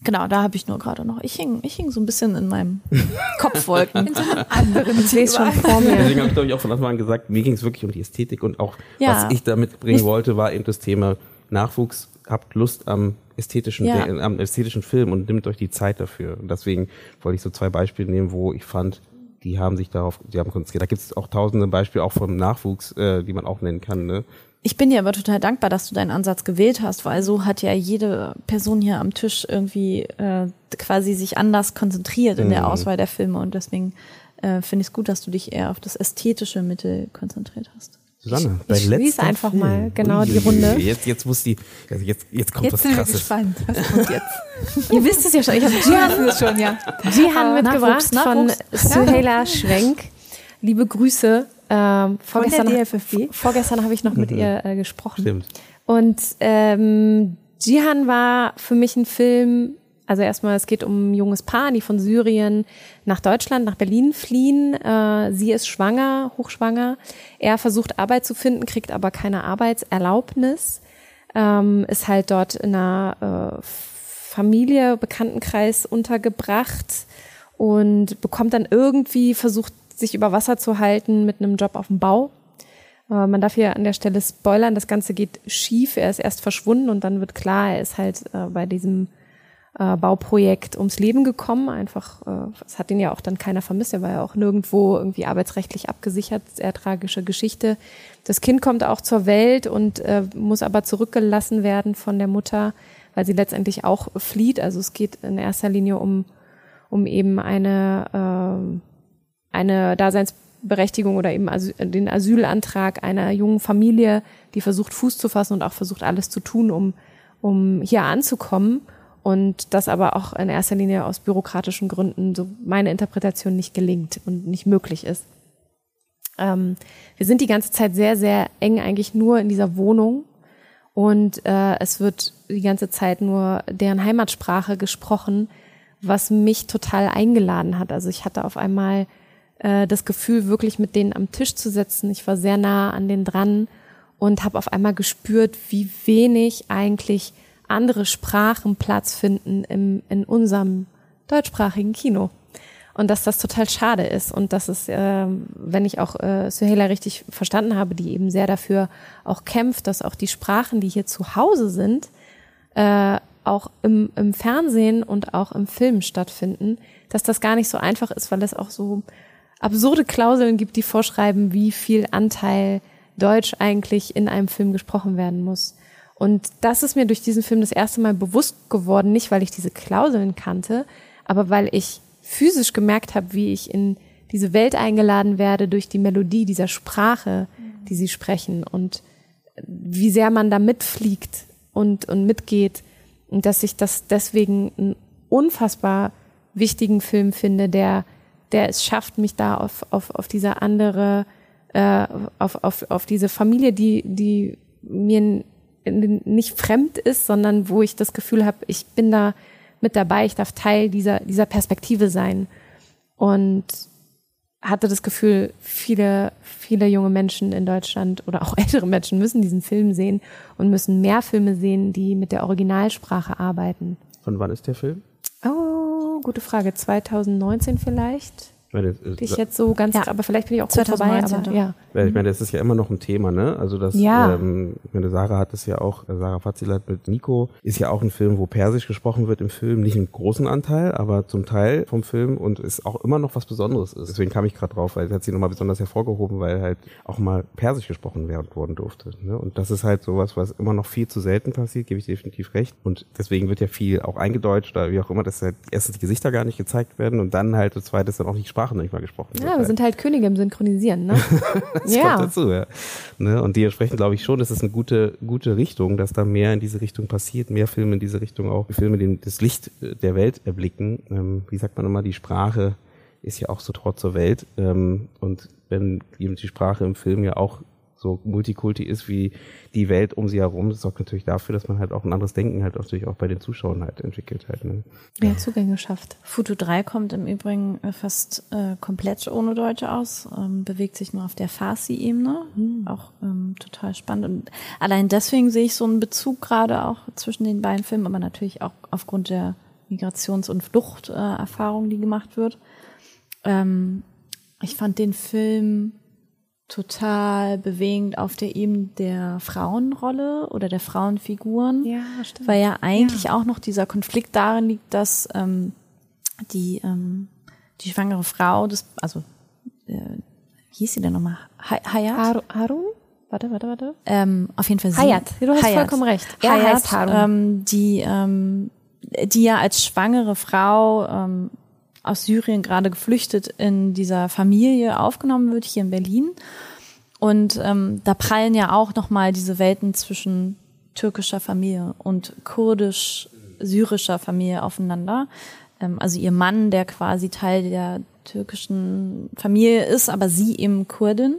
S4: genau, da habe ich nur gerade noch, ich hing, ich hing so ein bisschen in meinem Kopfwolken. in so einem anderen
S1: Ich lese schon vor mir.
S2: Deswegen habe ich, glaube ich, auch von Anfang an gesagt, mir ging es wirklich um die Ästhetik und auch,
S4: Ja.
S2: was ich damit bringen wollte, war eben das Thema Nachwuchs, habt Lust am ästhetischen,
S4: Ja.
S2: äh, am ästhetischen Film und nimmt euch die Zeit dafür. Und deswegen wollte ich so zwei Beispiele nehmen, wo ich fand, die haben sich darauf, die haben konzentriert. Da gibt es auch tausende Beispiele auch vom Nachwuchs, äh, die man auch nennen kann. Ne?
S4: Ich bin dir aber total dankbar, dass du deinen Ansatz gewählt hast, weil so hat ja jede Person hier am Tisch irgendwie äh, quasi sich anders konzentriert in der
S2: Mhm.
S4: Auswahl der Filme und deswegen äh, finde ich es gut, dass du dich eher auf das ästhetische Mittel konzentriert hast.
S2: Susanne,
S1: ich
S2: dein
S1: schließe
S2: letzter
S1: einfach
S2: Film.
S1: mal genau die. Runde.
S2: Jetzt, jetzt muss die, also jetzt, jetzt kommt
S3: Jetzt
S2: was
S3: sind wir
S2: Krasses.
S3: gespannt. Was kommt jetzt?
S1: Ihr wisst es ja schon. Ich habe Jihan,
S3: es schon, ja.
S1: Jihan mitgebracht
S4: Nachwuchs,
S1: von Suhaila Schwenk. Liebe Grüße. Ähm, vorgestern
S3: der DFFB.
S1: vorgestern habe ich noch mit ihr äh, gesprochen.
S2: Stimmt.
S1: Und ähm, Jihan war für mich ein Film, also erstmal, es geht um ein junges Paar, die von Syrien nach Deutschland, nach Berlin fliehen. Äh, sie ist schwanger, hochschwanger. Er versucht Arbeit zu finden, kriegt aber keine Arbeitserlaubnis. Ähm, ist halt dort in einer äh, Familie, Bekanntenkreis untergebracht und bekommt dann irgendwie versucht, sich über Wasser zu halten mit einem Job auf dem Bau. Äh, Man darf hier an der Stelle spoilern, das Ganze geht schief. Er ist erst verschwunden und dann wird klar, er ist halt äh, bei diesem äh, Bauprojekt ums Leben gekommen. Einfach, äh, es hat ihn ja auch dann keiner vermisst. Er war ja auch nirgendwo irgendwie arbeitsrechtlich abgesichert. Sehr tragische Geschichte. Das Kind kommt auch zur Welt und äh, muss aber zurückgelassen werden von der Mutter, weil sie letztendlich auch flieht. Also es geht in erster Linie um, um eben eine, eine Daseinsberechtigung oder eben Asyl, den Asylantrag einer jungen Familie, die versucht Fuß zu fassen und auch versucht alles zu tun, um, um hier anzukommen. Und das aber auch in erster Linie aus bürokratischen Gründen, so meine Interpretation, nicht gelingt und nicht möglich ist. Ähm, wir sind die ganze Zeit sehr, sehr eng eigentlich nur in dieser Wohnung und äh, es wird die ganze Zeit nur deren Heimatsprache gesprochen, was mich total eingeladen hat. Also ich hatte auf einmal äh, das Gefühl, wirklich mit denen am Tisch zu sitzen. Ich war sehr nah an denen dran und habe auf einmal gespürt, wie wenig eigentlich andere Sprachen Platz finden im, in unserem deutschsprachigen Kino. Und dass das total schade ist und dass es, äh, wenn ich auch äh, Suhaila richtig verstanden habe, die eben sehr dafür auch kämpft, dass auch die Sprachen, die hier zu Hause sind, äh, auch im, im Fernsehen und auch im Film stattfinden, dass das gar nicht so einfach ist, weil es auch so absurde Klauseln gibt, die vorschreiben, wie viel Anteil Deutsch eigentlich in einem Film gesprochen werden muss. Und das ist mir durch diesen Film das erste Mal bewusst geworden, nicht weil ich diese Klauseln kannte, aber weil ich physisch gemerkt habe, wie ich in diese Welt eingeladen werde durch die Melodie dieser Sprache, die sie sprechen und wie sehr man da mitfliegt und, und mitgeht und dass ich das deswegen einen unfassbar wichtigen Film finde, der, der es schafft, mich da auf, auf, auf diese andere, äh, auf, auf, auf diese Familie, die, die mir nicht fremd ist, sondern wo ich das Gefühl habe, ich bin da mit dabei, ich darf Teil dieser, dieser Perspektive sein. Und hatte das Gefühl, viele, viele junge Menschen in Deutschland oder auch ältere Menschen müssen diesen Film sehen und müssen mehr Filme sehen, die mit der Originalsprache arbeiten.
S2: Von wann ist der Film?
S1: Oh, gute Frage. 2019 vielleicht?
S2: Ich meine,
S1: Ich jetzt so ganz,
S4: Ja.
S1: aber vielleicht bin ich auch kurz vorbei,
S4: 2019
S1: aber ja.
S2: Ich meine, das ist ja immer noch ein Thema, ne? Also das,
S1: Ja.
S2: ähm, ich meine, Sarah hat es ja auch, äh, Sarah Fazilat mit Nico, ist ja auch ein Film, wo Persisch gesprochen wird im Film, nicht einen großen Anteil, aber zum Teil vom Film und es auch immer noch was Besonderes ist. Deswegen kam ich gerade drauf, weil es hat sie nochmal besonders hervorgehoben, weil halt auch mal Persisch gesprochen werden worden durfte. Ne? Und das ist halt sowas, was immer noch viel zu selten passiert, gebe ich definitiv recht. Und deswegen wird ja viel auch eingedeutscht oder wie auch immer, dass halt erstens die Gesichter gar nicht gezeigt werden und dann halt das zweite ist dann auch die Sprache noch nicht mal gesprochen wird.
S1: Ja, wir sind halt Könige im Synchronisieren, ne?
S2: Das
S1: ja.
S2: kommt dazu, ja. Ne? Und dementsprechend glaube ich schon, das ist eine gute, gute Richtung, dass da mehr in diese Richtung passiert, mehr Filme in diese Richtung auch, Filme, die das Licht äh, der Welt erblicken. Ähm, wie sagt man immer, die Sprache ist ja auch so Tor zur Welt. Ähm, und wenn eben die Sprache im Film ja auch so Multikulti ist wie die Welt um sie herum. Das sorgt natürlich dafür, dass man halt auch ein anderes Denken halt natürlich auch bei den Zuschauern halt entwickelt halt. Ne?
S1: Mehr Zugänge schafft.
S4: Futu 3 kommt im Übrigen äh, fast äh, komplett ohne Deutsche aus, ähm, bewegt sich nur auf der Farsi-Ebene. Mhm. Auch ähm, total spannend. Und allein deswegen sehe ich so einen Bezug gerade auch zwischen den beiden Filmen, aber natürlich auch aufgrund der Migrations- und Fluchterfahrung, äh, die gemacht wird. Ähm, ich fand den Film total bewegend auf der Ebene der Frauenrolle oder der Frauenfiguren.
S1: Ja, stimmt.
S4: Weil ja eigentlich ja. auch noch dieser Konflikt darin liegt, dass ähm, die, ähm, die schwangere Frau, das, also äh, wie hieß sie denn nochmal? Hayat?
S1: Har Harun? Warte, warte, warte.
S4: Ähm, auf jeden Fall sie.
S1: Hayat, du hast Hayat. vollkommen recht.
S4: Er Hayat, heißt Harun. Ähm, die, ähm, die ja als schwangere Frau ähm, aus Syrien gerade geflüchtet in dieser Familie aufgenommen wird, hier in Berlin. Und ähm, da prallen ja auch nochmal diese Welten zwischen türkischer Familie und kurdisch-syrischer Familie aufeinander. Ähm, also ihr Mann, der quasi Teil der türkischen Familie ist, aber sie eben Kurdin.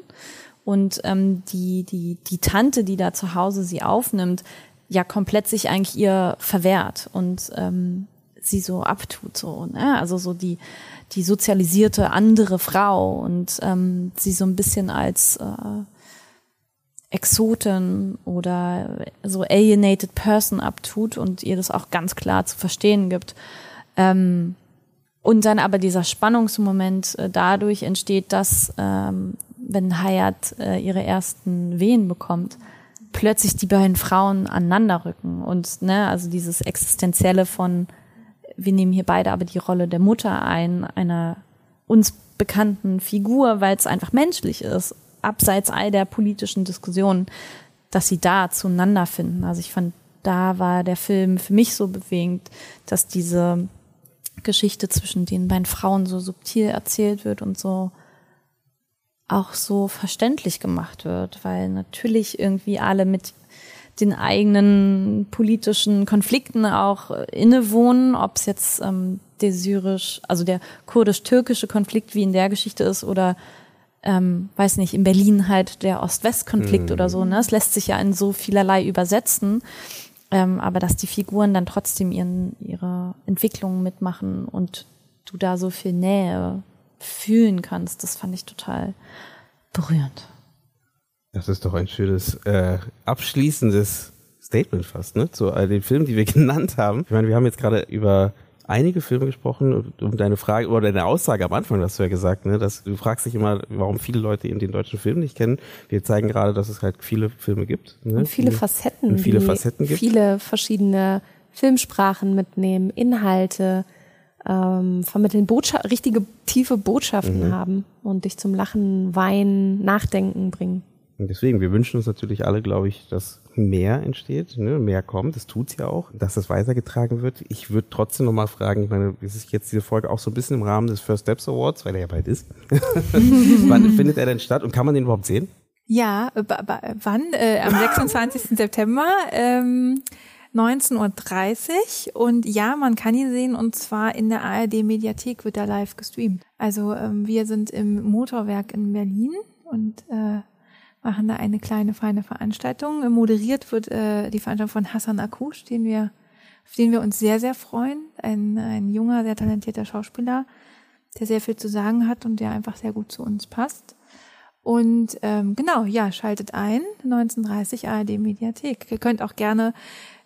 S4: Und ähm, die, die, die Tante, die da zu Hause sie aufnimmt, ja komplett sich eigentlich ihr verwehrt. Und ähm, sie so abtut, so, ne? Also so die, die sozialisierte andere Frau und ähm, sie so ein bisschen als äh, Exotin oder so alienated person abtut und ihr das auch ganz klar zu verstehen gibt. Ähm, und dann aber dieser Spannungsmoment äh, dadurch entsteht, dass ähm, wenn Hayat äh, ihre ersten Wehen bekommt, plötzlich die beiden Frauen aneinanderrücken und ne, also dieses existenzielle von wir nehmen hier beide aber die Rolle der Mutter ein, einer uns bekannten Figur, weil es einfach menschlich ist, abseits all der politischen Diskussionen, dass sie da zueinander finden. Also ich fand, da war der Film für mich so bewegend, dass diese Geschichte zwischen den beiden Frauen so subtil erzählt wird und so auch so verständlich gemacht wird, weil natürlich irgendwie alle mit den eigenen politischen Konflikten auch innewohnen, ob es jetzt ähm, der syrisch, also der kurdisch-türkische Konflikt wie in der Geschichte ist oder ähm, weiß nicht, in Berlin halt der Ost-West-Konflikt mhm. oder so. Ne? Es lässt sich ja in so vielerlei übersetzen, ähm, aber dass die Figuren dann trotzdem ihren, ihre Entwicklungen mitmachen und du da so viel Nähe fühlen kannst, das fand ich total berührend.
S2: Das ist doch ein schönes äh, abschließendes Statement fast, ne? Zu all den Filmen, die wir genannt haben. Ich meine, wir haben jetzt gerade über einige Filme gesprochen um deine Frage oder deine Aussage am Anfang hast du ja gesagt, ne, dass du fragst dich immer, warum viele Leute eben den deutschen Film nicht kennen. Wir zeigen gerade, dass es halt viele Filme gibt.
S1: Ne? Und viele, viele Facetten.
S2: Und viele Facetten gibt.
S1: Viele verschiedene Filmsprachen mitnehmen, Inhalte ähm, vermitteln, Botschaft, richtige tiefe Botschaften mhm. haben und dich zum Lachen, Weinen, Nachdenken bringen.
S2: Und deswegen, wir wünschen uns natürlich alle, glaube ich, dass mehr entsteht, ne, mehr kommt. Das tut's ja auch, dass das weitergetragen wird. Ich würde trotzdem nochmal fragen, ich meine, es ist jetzt diese Folge auch so ein bisschen im Rahmen des First Steps Awards, weil er ja bald ist. wann findet er denn statt und kann man den überhaupt sehen?
S3: Ja, wann? Äh, am 26. September. Ähm 19.30 Uhr und ja, man kann ihn sehen und zwar in der ARD Mediathek wird er live gestreamt. Also ähm, wir sind im Motorwerk in Berlin und äh, machen da eine kleine feine Veranstaltung. Moderiert wird äh, die Veranstaltung von Hassan Akush, den wir, auf den wir uns sehr, sehr freuen. Ein, ein junger, sehr talentierter Schauspieler, der sehr viel zu sagen hat und der einfach sehr gut zu uns passt. Und ähm, genau, ja, schaltet ein, 1930 ARD Mediathek. Ihr könnt auch gerne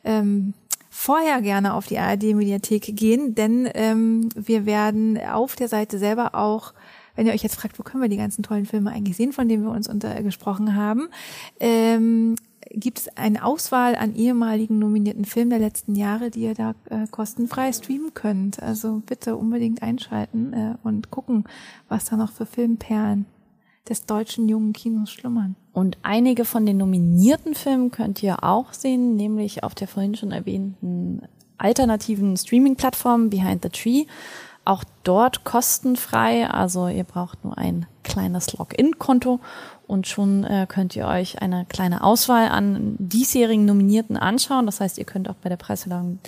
S3: ähm, vorher gerne auf die ARD Mediathek gehen, denn ähm, wir werden auf der Seite selber auch wenn ihr euch jetzt fragt, wo können wir die ganzen tollen Filme eigentlich sehen, von denen wir uns untergesprochen haben, ähm, gibt es eine Auswahl an ehemaligen nominierten Filmen der letzten Jahre, die ihr da äh, kostenfrei streamen könnt. Also bitte unbedingt einschalten äh, und gucken, was da noch für Filmperlen des deutschen jungen Kinos schlummern.
S4: Und einige von den nominierten Filmen könnt ihr auch sehen, nämlich auf der vorhin schon erwähnten alternativen Streaming-Plattform Behind the Tree. Auch dort kostenfrei, also ihr braucht nur ein kleines Login-Konto und schon äh, könnt ihr euch eine kleine Auswahl an diesjährigen Nominierten anschauen. Das heißt, ihr könnt auch bei der Preisverleihung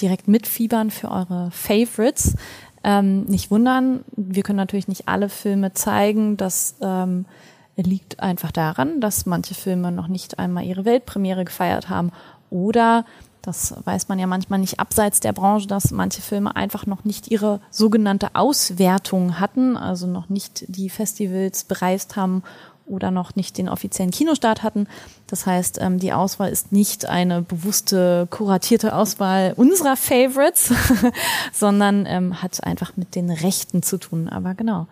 S4: direkt mitfiebern für eure Favorites. Ähm, nicht wundern, wir können natürlich nicht alle Filme zeigen. Das ähm, liegt einfach daran, dass manche Filme noch nicht einmal ihre Weltpremiere gefeiert haben oder das weiß man ja manchmal nicht abseits der Branche, dass manche Filme einfach noch nicht ihre sogenannte Auswertung hatten, also noch nicht die Festivals bereist haben oder noch nicht den offiziellen Kinostart hatten. Das heißt, ähm, die Auswahl ist nicht eine bewusste, kuratierte Auswahl unserer Favorites, sondern ähm, hat einfach mit den Rechten zu tun. Aber genau,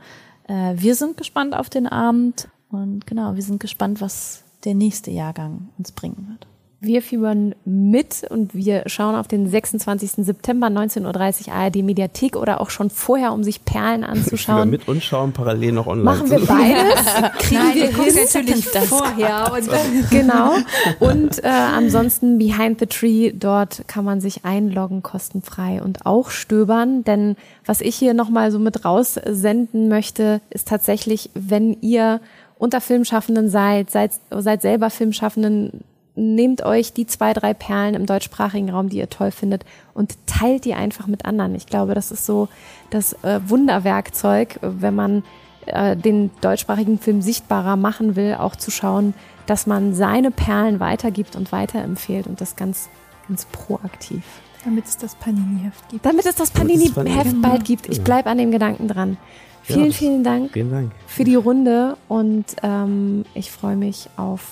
S4: äh, wir sind gespannt auf den Abend und genau, wir sind gespannt, was der nächste Jahrgang uns bringen wird.
S1: Wir fiebern mit und wir schauen auf den 26. September 19.30 Uhr ARD Mediathek oder auch schon vorher, um sich Perlen anzuschauen.
S2: mit und schauen parallel noch online.
S1: Machen wir beides? Kriegen
S3: Nein,
S1: wir
S3: wir gucken
S1: hin?
S3: natürlich
S1: Das-
S3: vorher. Und
S1: Genau. Und äh, ansonsten Behind the Tree, dort kann man sich einloggen kostenfrei und auch stöbern. Denn was ich hier nochmal so mit raussenden möchte, ist tatsächlich, wenn ihr unter Filmschaffenden seid, seid, seid selber Filmschaffenden, nehmt euch die zwei, drei Perlen im deutschsprachigen Raum, die ihr toll findet und teilt die einfach mit anderen. Ich glaube, das ist so das äh, Wunderwerkzeug, wenn man äh, den deutschsprachigen Film sichtbarer machen will, auch zu schauen, dass man seine Perlen weitergibt und weiterempfiehlt und das ganz, ganz proaktiv.
S3: damit es das Panini-Heft gibt.
S1: Damit es das Panini-Heft
S2: Panini-
S1: bald gibt. Ich bleibe an dem Gedanken dran. Vielen,
S2: Ja.
S1: vielen Dank
S2: Vielen Dank.
S1: für die Runde und ähm, ich freue mich auf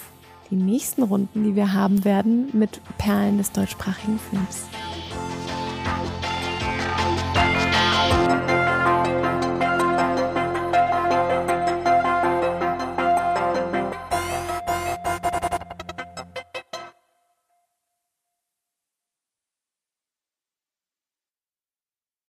S1: die nächsten Runden, die wir haben werden mit Perlen des deutschsprachigen Films.